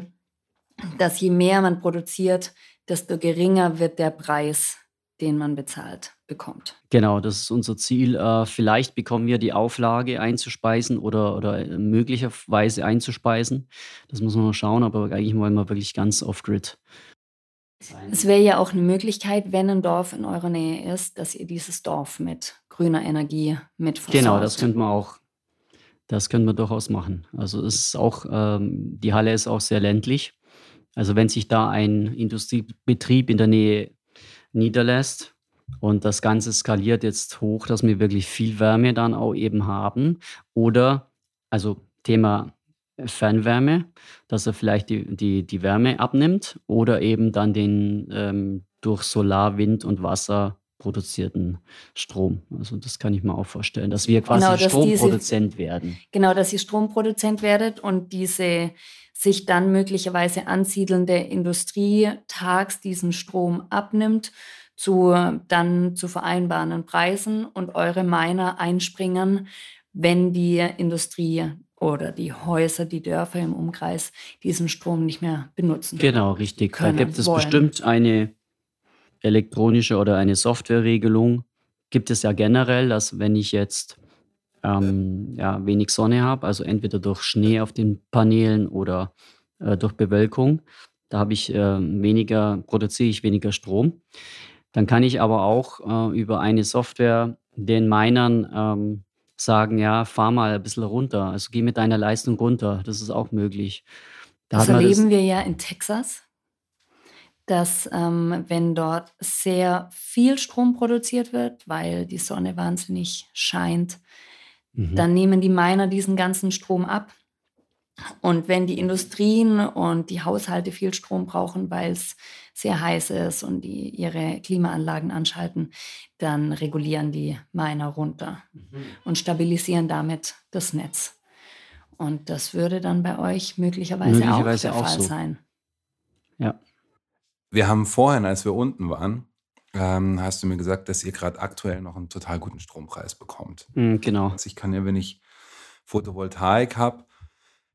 Speaker 3: dass je mehr man produziert, desto geringer wird der Preis, den man bezahlt, bekommt.
Speaker 1: Genau, das ist unser Ziel. Äh, vielleicht bekommen wir die Auflage einzuspeisen oder, oder möglicherweise einzuspeisen. Das muss man mal schauen, aber eigentlich wollen wir wirklich ganz off-grid
Speaker 3: es wäre ja auch eine Möglichkeit, wenn ein Dorf in eurer Nähe ist, dass ihr dieses Dorf mit grüner Energie mit versorgt.
Speaker 1: Genau, das könnte man auch, das können wir durchaus machen. Also es ist auch, ähm, die Halle ist auch sehr ländlich. Also wenn sich da ein Industriebetrieb in der Nähe niederlässt und das Ganze skaliert jetzt hoch, dass wir wirklich viel Wärme dann auch eben haben oder also Thema Fernwärme, dass er vielleicht die, die, die Wärme abnimmt oder eben dann den ähm, durch Solar, Wind und Wasser produzierten Strom. Also das kann ich mir auch vorstellen, dass wir quasi genau, dass Stromproduzent
Speaker 3: diese,
Speaker 1: werden.
Speaker 3: Genau, dass ihr Stromproduzent werdet und diese sich dann möglicherweise ansiedelnde Industrie tags diesen Strom abnimmt zu dann zu vereinbarenden Preisen und eure Miner einspringen, wenn die Industrie oder die Häuser, die Dörfer im Umkreis diesen Strom nicht mehr benutzen.
Speaker 1: Genau, richtig. Können, da gibt es wollen. bestimmt eine elektronische oder eine Softwareregelung. Gibt es ja generell, dass wenn ich jetzt ähm, ja, wenig Sonne habe, also entweder durch Schnee auf den Paneelen oder äh, durch Bewölkung, da habe ich äh, weniger, produziere ich weniger Strom. Dann kann ich aber auch äh, über eine Software den Minern ähm, sagen, ja, fahr mal ein bisschen runter. Also geh mit deiner Leistung runter. Das ist auch möglich.
Speaker 3: Da das erleben das wir ja in Texas, dass ähm, wenn dort sehr viel Strom produziert wird, weil die Sonne wahnsinnig scheint, mhm. dann nehmen die Miner diesen ganzen Strom ab und wenn die Industrien und die Haushalte viel Strom brauchen, weil es sehr heiß ist und die ihre Klimaanlagen anschalten, dann regulieren die Miner runter mhm. und stabilisieren damit das Netz. Und das würde dann bei euch möglicherweise, möglicherweise auch der auch Fall so. sein.
Speaker 1: Ja.
Speaker 6: Wir haben vorhin, als wir unten waren, ähm, hast du mir gesagt, dass ihr gerade aktuell noch einen total guten Strompreis bekommt.
Speaker 1: Mhm, genau.
Speaker 6: Also ich kann ja, wenn ich Photovoltaik habe,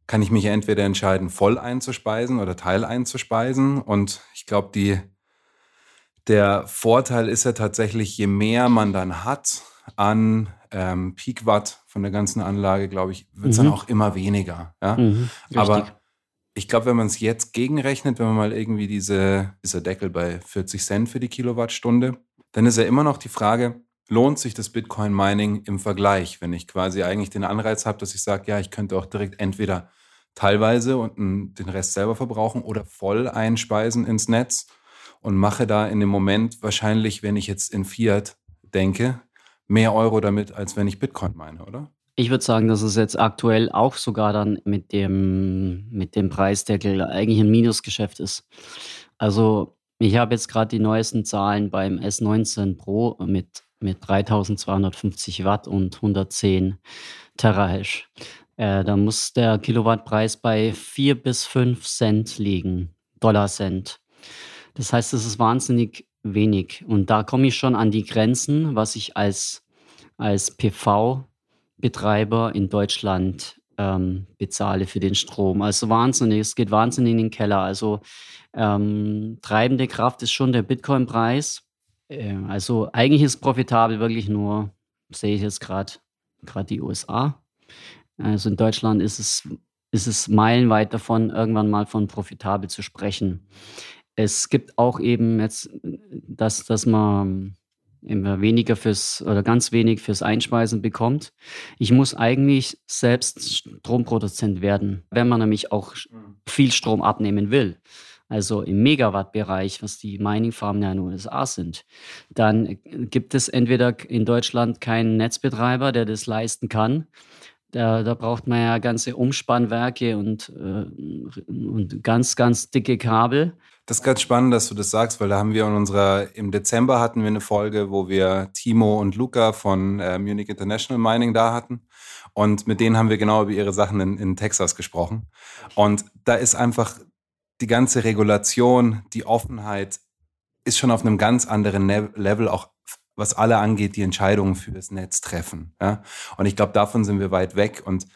Speaker 6: kann ich mich entweder entscheiden, voll einzuspeisen oder Teil einzuspeisen. Und ich glaube, die, der Vorteil ist ja tatsächlich, je mehr man dann hat an ähm, Peak Watt von der ganzen Anlage, glaube ich, wird es mhm. dann auch immer weniger. Ja? Mhm, Aber ich glaube, wenn man es jetzt gegenrechnet, wenn man mal irgendwie diese, dieser Deckel bei 40 Cent für die Kilowattstunde, dann ist ja immer noch die Frage, lohnt sich das Bitcoin-Mining im Vergleich, wenn ich quasi eigentlich den Anreiz habe, dass ich sage, ja, ich könnte auch direkt entweder teilweise und den Rest selber verbrauchen oder voll einspeisen ins Netz und mache da in dem Moment wahrscheinlich, wenn ich jetzt in Fiat denke, mehr Euro damit, als wenn ich Bitcoin meine, oder?
Speaker 1: Ich würde sagen, dass es jetzt aktuell auch sogar dann mit dem, mit dem Preisdeckel eigentlich ein Minusgeschäft ist. Also ich habe jetzt gerade die neuesten Zahlen beim S19 Pro mit, mit 3250 Watt und 110 Terahash. Äh, da muss der Kilowattpreis bei 4 bis 5 Cent liegen, Dollar Cent. Das heißt, es ist wahnsinnig wenig. Und da komme ich schon an die Grenzen, was ich als, als PV-Betreiber in Deutschland ähm, bezahle für den Strom. Also wahnsinnig, es geht wahnsinnig in den Keller. Also ähm, treibende Kraft ist schon der Bitcoin-Preis. Äh, also eigentlich ist profitabel wirklich nur, sehe ich jetzt gerade, gerade die USA. Also in Deutschland ist es, ist es meilenweit davon, irgendwann mal von profitabel zu sprechen. Es gibt auch eben jetzt, dass, dass man immer weniger fürs oder ganz wenig fürs Einspeisen bekommt. Ich muss eigentlich selbst Stromproduzent werden, wenn man nämlich auch viel Strom abnehmen will. Also im Megawatt-Bereich, was die Mining-Farmen ja in den USA sind, dann gibt es entweder in Deutschland keinen Netzbetreiber, der das leisten kann, da, da braucht man ja ganze Umspannwerke und, äh, und ganz, ganz dicke Kabel.
Speaker 6: Das ist ganz spannend, dass du das sagst, weil da haben wir in unserer, im Dezember hatten wir eine Folge, wo wir Timo und Luca von äh, Munich International Mining da hatten. Und mit denen haben wir genau über ihre Sachen in, in Texas gesprochen. Und da ist einfach die ganze Regulation, die Offenheit ist schon auf einem ganz anderen Level auch was alle angeht, die Entscheidungen für das Netz treffen. Ja? Und ich glaube, davon sind wir weit weg. Und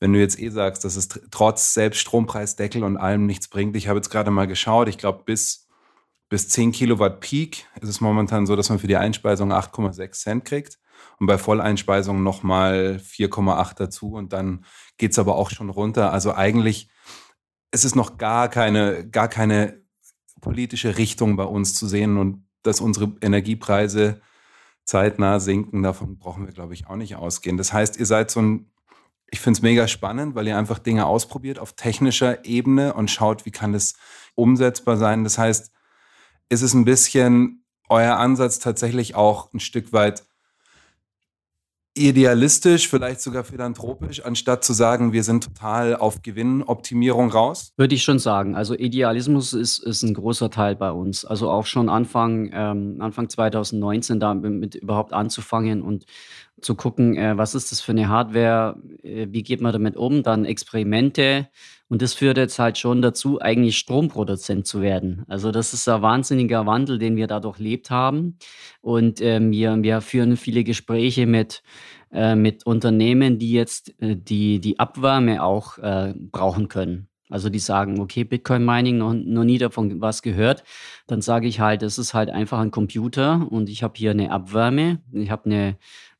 Speaker 6: wenn du jetzt eh sagst, dass es trotz selbst Strompreisdeckel und allem nichts bringt, ich habe jetzt gerade mal geschaut, ich glaube, bis, bis 10 Kilowatt Peak ist es momentan so, dass man für die Einspeisung 8,6 Cent kriegt und bei Volleinspeisung nochmal 4,8 dazu und dann geht es aber auch schon runter. Also eigentlich ist es noch gar keine, gar keine politische Richtung bei uns zu sehen und dass unsere Energiepreise zeitnah sinken, davon brauchen wir, glaube ich, auch nicht ausgehen. Das heißt, ihr seid so ein, ich finde es mega spannend, weil ihr einfach Dinge ausprobiert auf technischer Ebene und schaut, wie kann das umsetzbar sein. Das heißt, ist es ein bisschen euer Ansatz tatsächlich auch ein Stück weit idealistisch, vielleicht sogar philanthropisch, anstatt zu sagen, wir sind total auf Gewinnoptimierung raus?
Speaker 1: Würde ich schon sagen. Also Idealismus ist, ist ein großer Teil bei uns. Also auch schon Anfang, ähm, Anfang 2019 damit überhaupt anzufangen und zu gucken, äh, was ist das für eine Hardware, äh, wie geht man damit um, dann Experimente. Und das führt jetzt halt schon dazu, eigentlich Stromproduzent zu werden. Also das ist ein wahnsinniger Wandel, den wir da durchlebt haben. Und ähm, wir, wir führen viele Gespräche mit, äh, mit Unternehmen, die jetzt äh, die, die Abwärme auch äh, brauchen können. Also die sagen, okay, Bitcoin Mining, noch, noch nie davon was gehört. Dann sage ich halt, es ist halt einfach ein Computer und ich habe hier eine Abwärme, ich habe eine,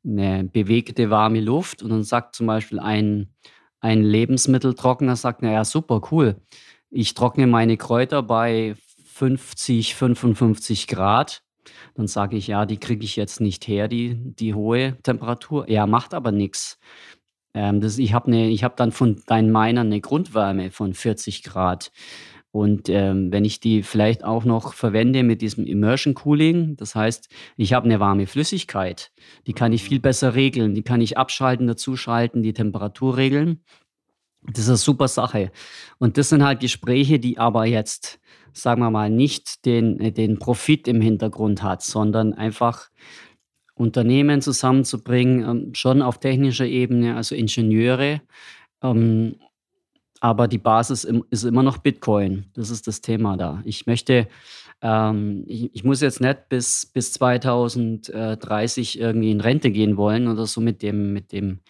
Speaker 1: eine bewegte warme Luft und dann sagt zum Beispiel ein, ein Lebensmitteltrockner, sagt, naja, super, cool. Ich trockne meine Kräuter bei 50, 55 Grad. Dann sage ich, ja, die kriege ich jetzt nicht her, die, die hohe Temperatur. Ja, macht aber nichts. Ähm, ich habe ne, hab dann von deinen Minern eine Grundwärme von 40 Grad. Und ähm, wenn ich die vielleicht auch noch verwende mit diesem Immersion Cooling, das heißt, ich habe eine warme Flüssigkeit, die kann ich viel besser regeln, die kann ich abschalten, dazuschalten, die Temperatur regeln. Das ist eine super Sache. Und das sind halt Gespräche, die aber jetzt, sagen wir mal, nicht den, den Profit im Hintergrund hat, sondern einfach Unternehmen zusammenzubringen, ähm, schon auf technischer Ebene, also Ingenieure, ähm, aber die Basis ist immer noch Bitcoin. Das ist das Thema da. Ich möchte, ähm, ich, ich, muss jetzt nicht bis, bis 2030 irgendwie in Rente gehen wollen oder so mit dem, mit dem,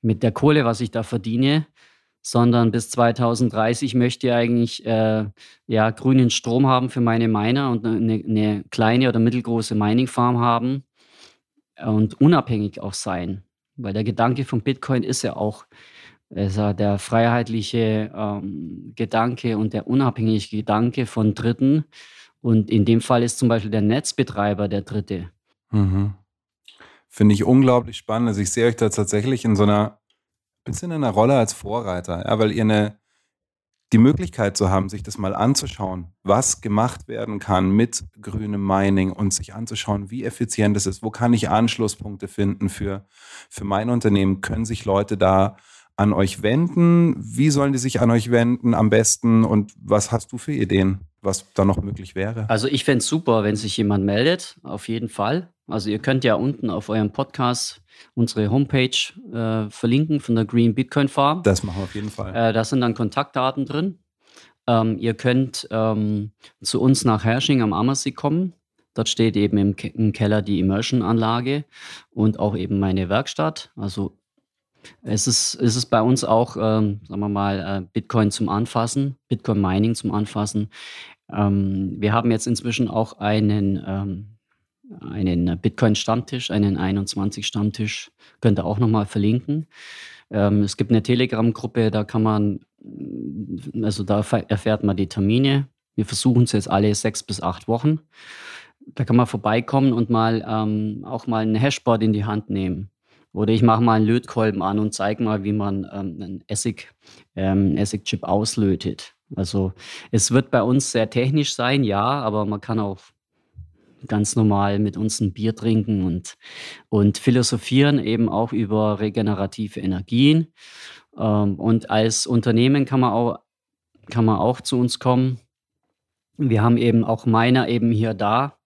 Speaker 1: mit der Kohle, was ich da verdiene, sondern bis 2030 möchte ich eigentlich äh, ja, grünen Strom haben für meine Miner und eine, eine kleine oder mittelgroße Mining-Farm haben und unabhängig auch sein. Weil der Gedanke von Bitcoin ist ja auch, also der freiheitliche ähm, Gedanke und der unabhängige Gedanke von Dritten. Und in dem Fall ist zum Beispiel der Netzbetreiber der Dritte.
Speaker 6: Mhm. Finde ich unglaublich spannend. Also ich sehe euch da tatsächlich in so einer bisschen in einer Rolle als Vorreiter, ja, weil ihr eine die Möglichkeit zu haben, sich das mal anzuschauen, was gemacht werden kann mit grünem Mining und sich anzuschauen, wie effizient es ist, wo kann ich Anschlusspunkte finden für, für mein Unternehmen, können sich Leute da an euch wenden? Wie sollen die sich an euch wenden am besten? Und was hast du für Ideen, was da noch möglich wäre?
Speaker 1: Also ich fände es super, wenn sich jemand meldet, auf jeden Fall. Also ihr könnt ja unten auf eurem Podcast unsere Homepage äh, verlinken von der Green Bitcoin Farm.
Speaker 6: Das machen wir auf jeden Fall.
Speaker 1: Äh, da sind dann Kontaktdaten drin. Ähm, ihr könnt ähm, zu uns nach Hersching am Ammersee kommen. Dort steht eben im, Ke im Keller die Immersion-Anlage und auch eben meine Werkstatt. Also es ist, es ist bei uns auch, ähm, sagen wir mal, äh, Bitcoin zum Anfassen, Bitcoin Mining zum Anfassen. Ähm, wir haben jetzt inzwischen auch einen, ähm, einen Bitcoin-Stammtisch, einen 21-Stammtisch, könnt ihr auch nochmal verlinken. Ähm, es gibt eine Telegram-Gruppe, da kann man, also da erfährt man die Termine. Wir versuchen es jetzt alle sechs bis acht Wochen. Da kann man vorbeikommen und mal ähm, auch mal ein Hashboard in die Hand nehmen oder ich mache mal einen Lötkolben an und zeige mal, wie man ähm, einen Essig, ähm, Essigchip auslötet. Also es wird bei uns sehr technisch sein, ja, aber man kann auch ganz normal mit uns ein Bier trinken und, und philosophieren eben auch über regenerative Energien. Ähm, und als Unternehmen kann man, auch, kann man auch zu uns kommen. Wir haben eben auch Miner eben hier da,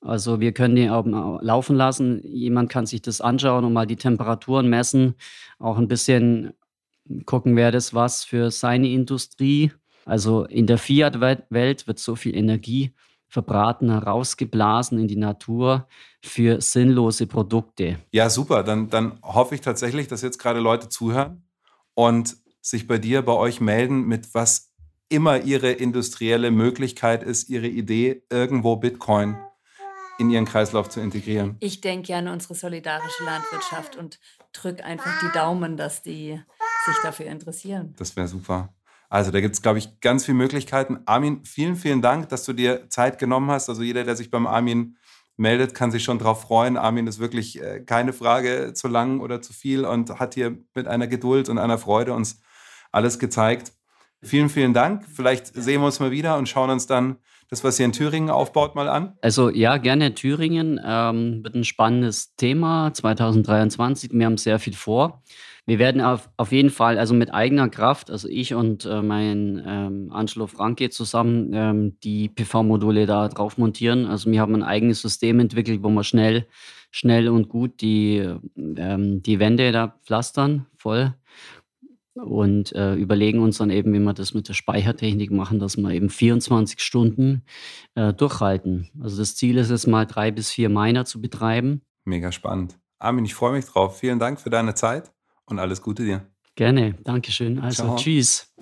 Speaker 1: also wir können die auch laufen lassen. Jemand kann sich das anschauen und mal die Temperaturen messen. Auch ein bisschen gucken, wer das was für seine Industrie. Also in der Fiat-Welt wird so viel Energie verbraten, rausgeblasen in die Natur für sinnlose Produkte.
Speaker 6: Ja, super. Dann, dann hoffe ich tatsächlich, dass jetzt gerade Leute zuhören und sich bei dir, bei euch melden, mit was immer ihre industrielle Möglichkeit ist, ihre Idee, irgendwo Bitcoin in ihren Kreislauf zu integrieren.
Speaker 3: Ich denke an unsere solidarische Landwirtschaft und drücke einfach die Daumen, dass die sich dafür interessieren.
Speaker 6: Das wäre super. Also da gibt es, glaube ich, ganz viele Möglichkeiten. Armin, vielen, vielen Dank, dass du dir Zeit genommen hast. Also jeder, der sich beim Armin meldet, kann sich schon darauf freuen. Armin ist wirklich äh, keine Frage zu lang oder zu viel und hat hier mit einer Geduld und einer Freude uns alles gezeigt. Vielen, vielen Dank. Vielleicht sehen wir uns mal wieder und schauen uns dann das, was ihr in Thüringen aufbaut, mal an.
Speaker 1: Also ja, gerne Thüringen. Ähm, wird ein spannendes Thema 2023. Wir haben sehr viel vor. Wir werden auf, auf jeden Fall, also mit eigener Kraft, also ich und äh, mein ähm, Angelo Franke zusammen, ähm, die PV-Module da drauf montieren. Also wir haben ein eigenes System entwickelt, wo wir schnell, schnell und gut die, ähm, die Wände da pflastern voll und äh, überlegen uns dann eben, wie wir das mit der Speichertechnik machen, dass wir eben 24 Stunden äh, durchhalten. Also das Ziel ist es mal drei bis vier Miner zu betreiben.
Speaker 6: Mega spannend. Armin, ich freue mich drauf. Vielen Dank für deine Zeit und alles Gute dir.
Speaker 1: Gerne, Dankeschön. Also
Speaker 6: Ciao.
Speaker 1: tschüss.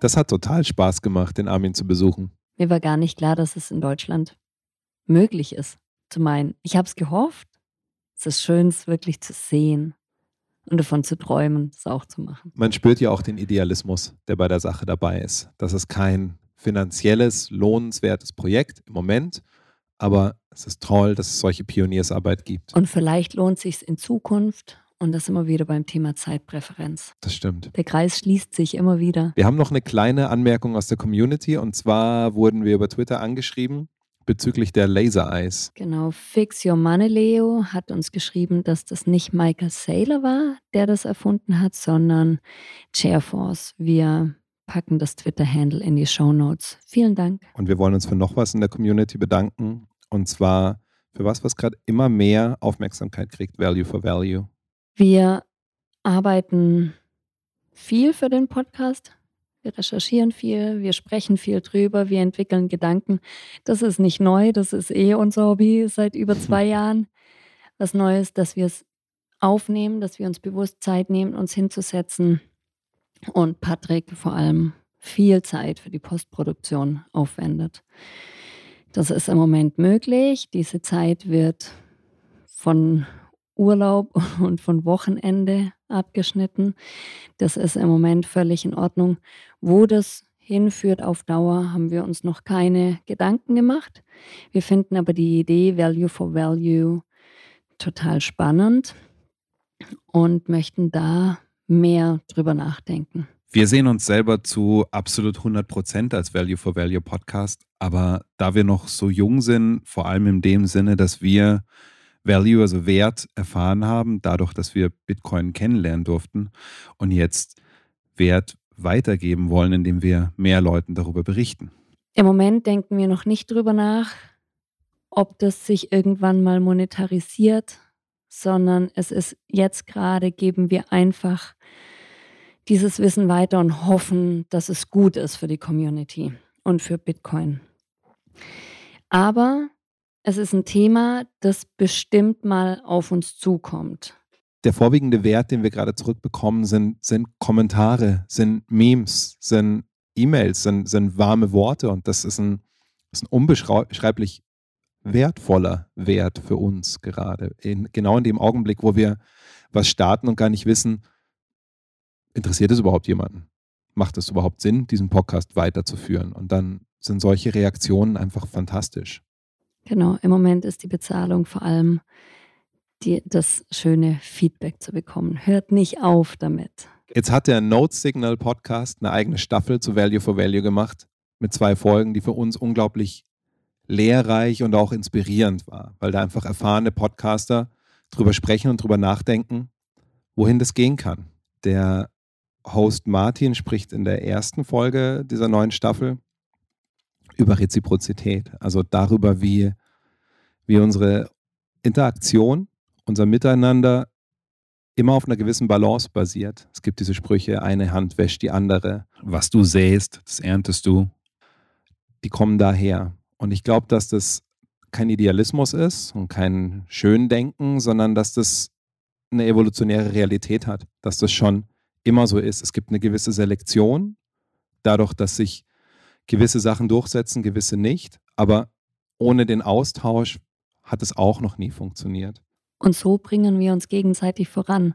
Speaker 2: Das hat total Spaß gemacht, den Armin zu besuchen.
Speaker 3: Mir war gar nicht klar, dass es in Deutschland möglich ist, zu meinen. Ich habe es gehofft. Es ist schön, es wirklich zu sehen und davon zu träumen, es auch zu machen.
Speaker 2: Man spürt ja auch den Idealismus, der bei der Sache dabei ist. Das ist kein finanzielles, lohnenswertes Projekt im Moment, aber es ist toll, dass es solche Pioniersarbeit gibt.
Speaker 3: Und vielleicht lohnt sich in Zukunft. Und das immer wieder beim Thema Zeitpräferenz.
Speaker 2: Das stimmt.
Speaker 3: Der Kreis schließt sich immer wieder.
Speaker 2: Wir haben noch eine kleine Anmerkung aus der Community und zwar wurden wir über Twitter angeschrieben bezüglich der Laser Eyes.
Speaker 3: Genau, Fix Your Money Leo hat uns geschrieben, dass das nicht Michael Saylor war, der das erfunden hat, sondern Chairforce. Wir packen das Twitter-Handle in die Show Notes. Vielen Dank.
Speaker 2: Und wir wollen uns für noch was in der Community bedanken und zwar für was, was gerade immer mehr Aufmerksamkeit kriegt, Value for Value.
Speaker 3: Wir arbeiten viel für den Podcast. Wir recherchieren viel, wir sprechen viel drüber, wir entwickeln Gedanken. Das ist nicht neu, das ist eh unser Hobby seit über zwei Jahren. Was Neues, dass wir es aufnehmen, dass wir uns bewusst Zeit nehmen, uns hinzusetzen und Patrick vor allem viel Zeit für die Postproduktion aufwendet. Das ist im Moment möglich. Diese Zeit wird von Urlaub [LAUGHS] und von Wochenende abgeschnitten. Das ist im Moment völlig in Ordnung. Wo das hinführt auf Dauer, haben wir uns noch keine Gedanken gemacht. Wir finden aber die Idee Value for Value total spannend und möchten da mehr drüber nachdenken.
Speaker 2: Wir sehen uns selber zu absolut 100 Prozent als Value for Value Podcast, aber da wir noch so jung sind, vor allem in dem Sinne, dass wir Value, also Wert erfahren haben, dadurch, dass wir Bitcoin kennenlernen durften und jetzt Wert weitergeben wollen, indem wir mehr Leuten darüber berichten.
Speaker 3: Im Moment denken wir noch nicht drüber nach, ob das sich irgendwann mal monetarisiert, sondern es ist jetzt gerade, geben wir einfach dieses Wissen weiter und hoffen, dass es gut ist für die Community und für Bitcoin. Aber es ist ein Thema, das bestimmt mal auf uns zukommt.
Speaker 2: Der vorwiegende Wert, den wir gerade zurückbekommen, sind, sind Kommentare, sind Memes, sind E-Mails, sind, sind warme Worte und das ist ein, ist ein unbeschreiblich wertvoller Wert für uns gerade. In, genau in dem Augenblick, wo wir was starten und gar nicht wissen, interessiert es überhaupt jemanden? Macht es überhaupt Sinn, diesen Podcast weiterzuführen? Und dann sind solche Reaktionen einfach fantastisch.
Speaker 3: Genau, im Moment ist die Bezahlung vor allem die, das schöne Feedback zu bekommen. Hört nicht auf damit.
Speaker 2: Jetzt hat der Note Signal Podcast eine eigene Staffel zu Value for Value gemacht mit zwei Folgen, die für uns unglaublich lehrreich und auch inspirierend war, weil da einfach erfahrene Podcaster drüber sprechen und drüber nachdenken, wohin das gehen kann. Der Host Martin spricht in der ersten Folge dieser neuen Staffel über Reziprozität, also darüber, wie, wie unsere Interaktion, unser Miteinander immer auf einer gewissen Balance basiert. Es gibt diese Sprüche, eine Hand wäscht die andere. Was du säst, das erntest du. die kommen daher. Und ich glaube, dass das kein Idealismus ist und kein Schöndenken, sondern dass das eine evolutionäre Realität hat, dass das schon immer so ist. Es gibt eine gewisse Selektion, dadurch, dass sich gewisse Sachen durchsetzen, gewisse nicht. Aber ohne den Austausch hat es auch noch nie funktioniert.
Speaker 3: Und so bringen wir uns gegenseitig voran.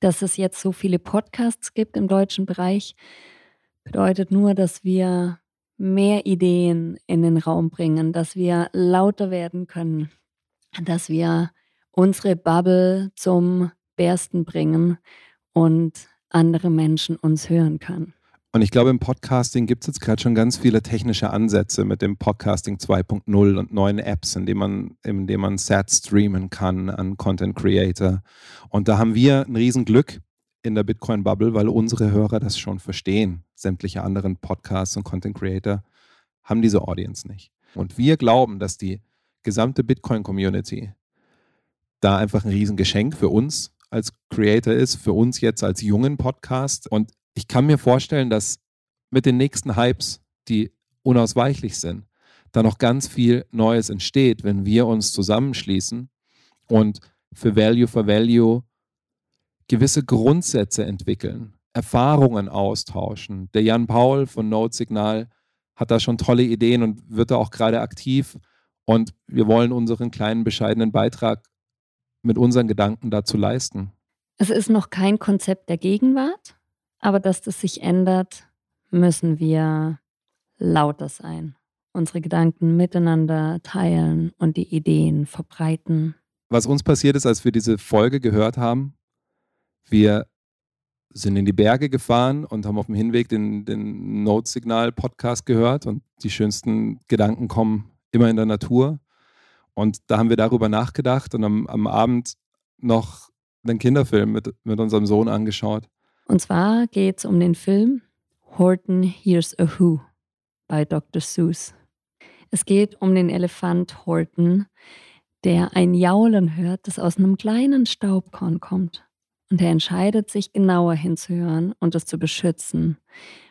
Speaker 3: Dass es jetzt so viele Podcasts gibt im deutschen Bereich, bedeutet nur, dass wir mehr Ideen in den Raum bringen, dass wir lauter werden können, dass wir unsere Bubble zum Bersten bringen und andere Menschen uns hören können.
Speaker 2: Und ich glaube, im Podcasting gibt es jetzt gerade schon ganz viele technische Ansätze mit dem Podcasting 2.0 und neuen Apps, in denen man, in denen man Sets streamen kann an Content Creator. Und da haben wir ein Riesenglück in der Bitcoin-Bubble, weil unsere Hörer das schon verstehen. Sämtliche anderen Podcasts und Content Creator haben diese Audience nicht. Und wir glauben, dass die gesamte Bitcoin-Community da einfach ein Riesengeschenk für uns als Creator ist, für uns jetzt als jungen Podcast. Und ich kann mir vorstellen, dass mit den nächsten Hypes, die unausweichlich sind, da noch ganz viel Neues entsteht, wenn wir uns zusammenschließen und für Value for Value gewisse Grundsätze entwickeln, Erfahrungen austauschen. Der Jan Paul von Node Signal hat da schon tolle Ideen und wird da auch gerade aktiv. Und wir wollen unseren kleinen, bescheidenen Beitrag mit unseren Gedanken dazu leisten.
Speaker 3: Es ist noch kein Konzept der Gegenwart, aber dass das sich ändert, müssen wir lauter sein, unsere Gedanken miteinander teilen und die Ideen verbreiten.
Speaker 2: Was uns passiert ist, als wir diese Folge gehört haben, wir sind in die Berge gefahren und haben auf dem Hinweg den, den Notsignal-Podcast gehört und die schönsten Gedanken kommen immer in der Natur. Und da haben wir darüber nachgedacht und am, am Abend noch einen Kinderfilm mit, mit unserem Sohn angeschaut.
Speaker 3: Und zwar geht es um den Film Horton Hears a Who bei Dr. Seuss. Es geht um den Elefant Horton, der ein Jaulen hört, das aus einem kleinen Staubkorn kommt. Und er entscheidet sich genauer hinzuhören und es zu beschützen,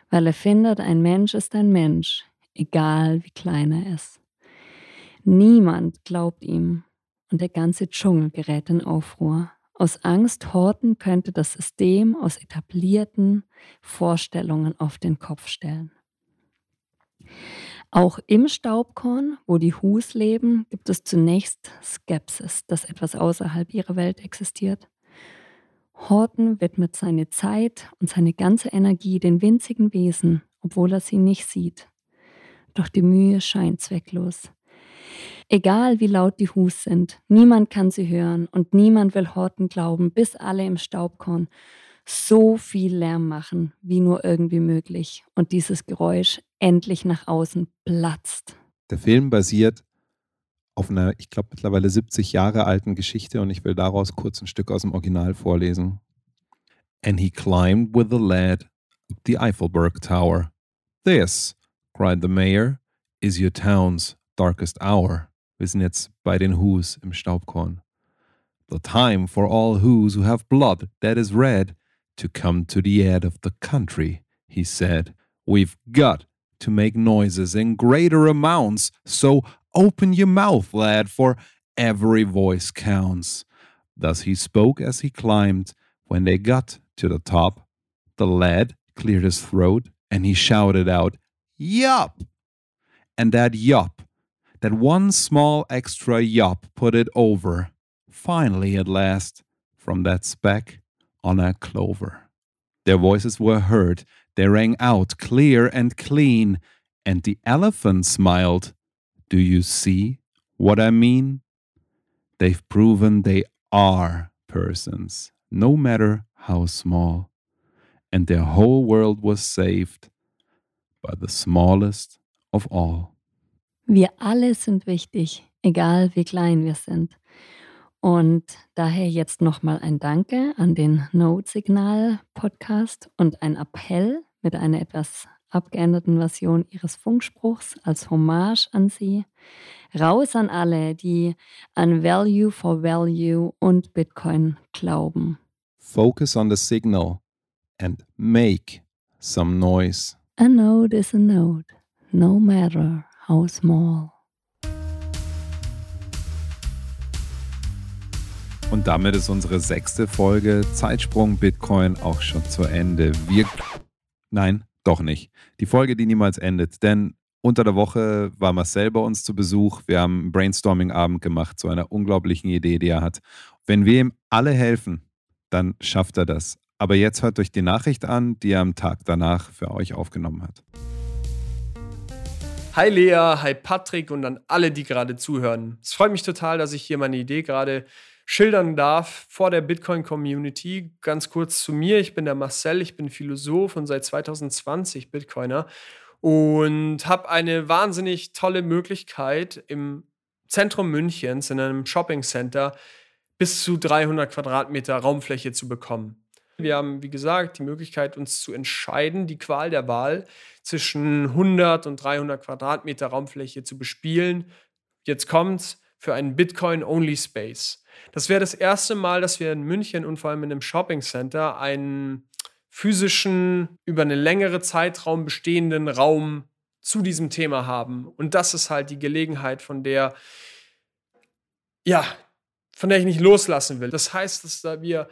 Speaker 3: weil er findet, ein Mensch ist ein Mensch, egal wie klein er ist. Niemand glaubt ihm und der ganze Dschungel gerät in Aufruhr. Aus Angst Horten könnte das System aus etablierten Vorstellungen auf den Kopf stellen. Auch im Staubkorn, wo die Hus leben, gibt es zunächst Skepsis, dass etwas außerhalb ihrer Welt existiert. Horten widmet seine Zeit und seine ganze Energie den winzigen Wesen, obwohl er sie nicht sieht. Doch die Mühe scheint zwecklos. Egal wie laut die Hus sind, niemand kann sie hören und niemand will Horten glauben, bis alle im Staubkorn so viel Lärm machen, wie nur irgendwie möglich und dieses Geräusch endlich nach außen platzt.
Speaker 2: Der Film basiert auf einer, ich glaube, mittlerweile 70 Jahre alten Geschichte und ich will daraus kurz ein Stück aus dem Original vorlesen. And he climbed with the lad up the Eiffelberg Tower. This, cried the mayor, is your town's darkest hour. Wir sind jetzt bei den Who's im Staubkorn. The time for all Who's who have blood that is red to come to the head of the country, he said. We've got to make noises in greater amounts, so open your mouth, lad, for every voice counts. Thus he spoke as he climbed. When they got to the top, the lad cleared his throat and he shouted out, Yup! And that yup that one small extra yop put it over, finally at last, from that speck on a clover. Their voices were heard, they rang out clear and clean, and the elephant smiled. Do you see what I mean? They've proven they are persons, no matter how small, and their whole world was saved by the smallest of all.
Speaker 3: Wir alle sind wichtig, egal wie klein wir sind. Und daher jetzt nochmal ein Danke an den Note-Signal-Podcast und ein Appell mit einer etwas abgeänderten Version ihres Funkspruchs als Hommage an sie. Raus an alle, die an Value for Value und Bitcoin glauben.
Speaker 2: Focus on the signal and make some noise.
Speaker 3: A node is a node, no matter How small.
Speaker 2: Und damit ist unsere sechste Folge Zeitsprung Bitcoin auch schon zu Ende. Wir. Nein, doch nicht. Die Folge, die niemals endet. Denn unter der Woche war Marcel bei uns zu Besuch. Wir haben einen Brainstorming-Abend gemacht zu einer unglaublichen Idee, die er hat. Wenn wir ihm alle helfen, dann schafft er das. Aber jetzt hört euch die Nachricht an, die er am Tag danach für euch aufgenommen hat.
Speaker 4: Hi Lea, hi Patrick und an alle, die gerade zuhören. Es freut mich total, dass ich hier meine Idee gerade schildern darf vor der Bitcoin-Community. Ganz kurz zu mir. Ich bin der Marcel, ich bin Philosoph und seit 2020 Bitcoiner und habe eine wahnsinnig tolle Möglichkeit im Zentrum Münchens in einem Shopping Center bis zu 300 Quadratmeter Raumfläche zu bekommen. Wir haben, wie gesagt, die Möglichkeit, uns zu entscheiden, die Qual der Wahl zwischen 100 und 300 Quadratmeter Raumfläche zu bespielen. Jetzt kommt's für einen Bitcoin-Only-Space. Das wäre das erste Mal, dass wir in München und vor allem in einem Shopping Center einen physischen, über einen längeren Zeitraum bestehenden Raum zu diesem Thema haben. Und das ist halt die Gelegenheit, von der, ja, von der ich nicht loslassen will. Das heißt, dass da wir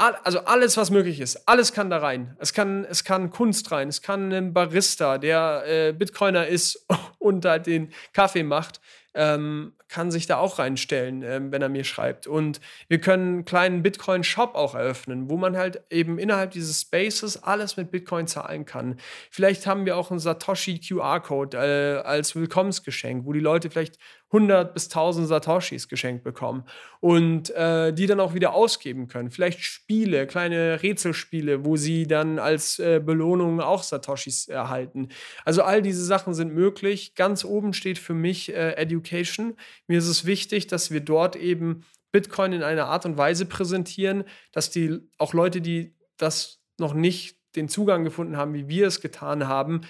Speaker 4: also alles, was möglich ist, alles kann da rein. Es kann, es kann Kunst rein, es kann ein Barista, der äh, Bitcoiner ist [LAUGHS] und halt den Kaffee macht ähm, kann sich da auch reinstellen, ähm, wenn er mir schreibt. Und wir können einen kleinen Bitcoin-Shop auch eröffnen, wo man halt eben innerhalb dieses Spaces alles mit Bitcoin zahlen kann. Vielleicht haben wir auch einen Satoshi QR-Code äh, als Willkommensgeschenk, wo die Leute vielleicht 100 bis 1000 Satoshis geschenkt bekommen und äh, die dann auch wieder ausgeben können. Vielleicht Spiele, kleine Rätselspiele, wo sie dann als äh, Belohnung auch Satoshis erhalten. Also all diese Sachen sind möglich. Ganz oben steht für mich äh, Education. Mir ist es wichtig, dass wir dort eben Bitcoin in einer Art und Weise präsentieren, dass die auch Leute, die das noch nicht den Zugang gefunden haben, wie wir es getan haben,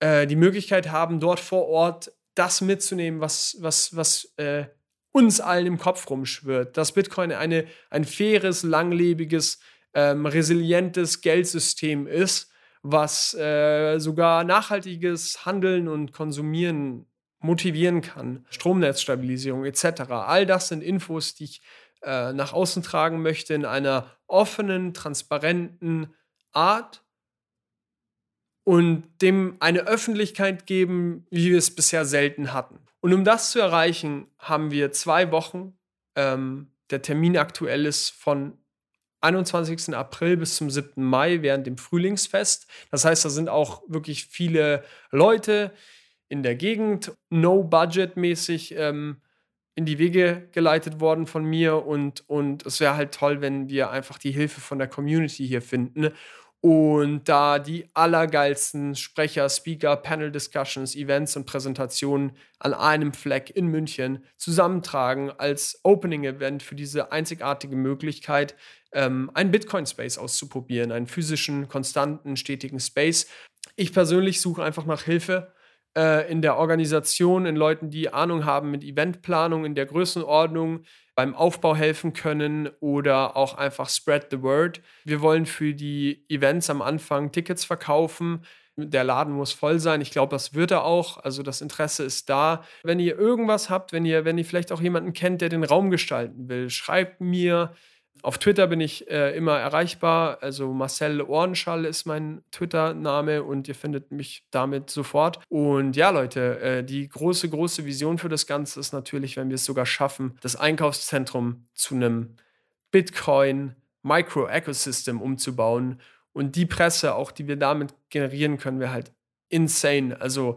Speaker 4: äh, die Möglichkeit haben, dort vor Ort das mitzunehmen, was, was, was äh, uns allen im Kopf rumschwirrt. Dass Bitcoin eine, ein faires, langlebiges, ähm, resilientes Geldsystem ist, was äh, sogar nachhaltiges Handeln und Konsumieren motivieren kann. Stromnetzstabilisierung etc. All das sind Infos, die ich äh, nach außen tragen möchte in einer offenen, transparenten Art und dem eine Öffentlichkeit geben, wie wir es bisher selten hatten. Und um das zu erreichen, haben wir zwei Wochen. Ähm, der Termin aktuell ist von 21. April bis zum 7. Mai während dem Frühlingsfest. Das heißt, da sind auch wirklich viele Leute in der Gegend, no-budget-mäßig ähm, in die Wege geleitet worden von mir. Und, und es wäre halt toll, wenn wir einfach die Hilfe von der Community hier finden und da die allergeilsten Sprecher, Speaker, Panel-Discussions, Events und Präsentationen an einem Fleck in München zusammentragen als Opening-Event für diese einzigartige Möglichkeit, ähm, einen Bitcoin-Space auszuprobieren, einen physischen, konstanten, stetigen Space. Ich persönlich suche einfach nach Hilfe äh, in der Organisation, in Leuten, die Ahnung haben mit Eventplanung in der Größenordnung, beim Aufbau helfen können oder auch einfach spread the word. Wir wollen für die Events am Anfang Tickets verkaufen. Der Laden muss voll sein. Ich glaube, das wird er auch. Also das Interesse ist da. Wenn ihr irgendwas habt, wenn ihr, wenn ihr vielleicht auch jemanden kennt, der den Raum gestalten will, schreibt mir. Auf Twitter bin ich äh, immer erreichbar. Also Marcel Ohrenschall ist mein Twitter-Name und ihr findet mich damit sofort. Und ja, Leute, äh, die große, große Vision für das Ganze ist natürlich, wenn wir es sogar schaffen, das Einkaufszentrum zu einem Bitcoin Micro-Ecosystem umzubauen. Und die Presse, auch die wir damit generieren können, wäre halt insane. Also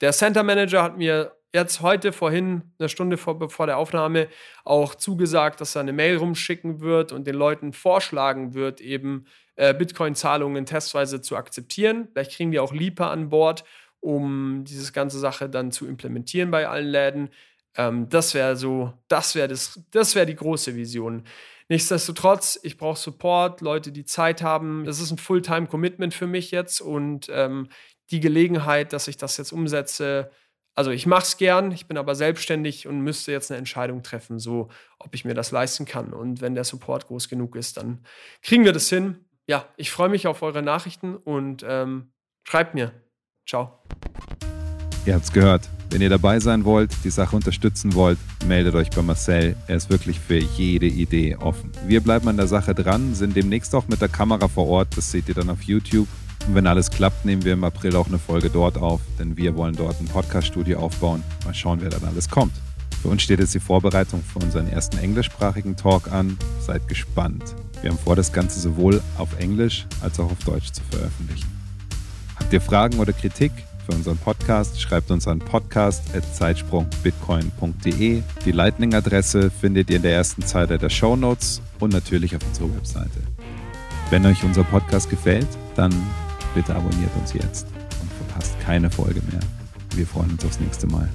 Speaker 4: der Center Manager hat mir jetzt heute vorhin, eine Stunde vor, vor der Aufnahme, auch zugesagt, dass er eine Mail rumschicken wird und den Leuten vorschlagen wird, eben äh, Bitcoin-Zahlungen testweise zu akzeptieren. Vielleicht kriegen die auch Lieper an Bord, um diese ganze Sache dann zu implementieren bei allen Läden. Ähm, das wäre so, das wäre das, das wäre die große Vision. Nichtsdestotrotz, ich brauche Support, Leute, die Zeit haben. Das ist ein Fulltime-Commitment für mich jetzt und ähm, die Gelegenheit, dass ich das jetzt umsetze, also ich mache es gern, ich bin aber selbstständig und müsste jetzt eine Entscheidung treffen, so ob ich mir das leisten kann. Und wenn der Support groß genug ist, dann kriegen wir das hin. Ja, ich freue mich auf eure Nachrichten und ähm, schreibt mir. Ciao.
Speaker 2: Ihr habt's gehört. Wenn ihr dabei sein wollt, die Sache unterstützen wollt, meldet euch bei Marcel. Er ist wirklich für jede Idee offen. Wir bleiben an der Sache dran, sind demnächst auch mit der Kamera vor Ort. Das seht ihr dann auf YouTube. Und wenn alles klappt, nehmen wir im April auch eine Folge dort auf, denn wir wollen dort ein Podcast-Studio aufbauen. Mal schauen, wer dann alles kommt. Für uns steht jetzt die Vorbereitung für unseren ersten englischsprachigen Talk an. Seid gespannt. Wir haben vor, das Ganze sowohl auf Englisch als auch auf Deutsch zu veröffentlichen. Habt ihr Fragen oder Kritik für unseren Podcast? Schreibt uns an podcast.zeitsprungbitcoin.de. Die Lightning-Adresse findet ihr in der ersten Zeile der Show Notes und natürlich auf unserer Webseite. Wenn euch unser Podcast gefällt, dann bitte abonniert uns jetzt und verpasst keine Folge mehr. Wir freuen uns aufs nächste Mal.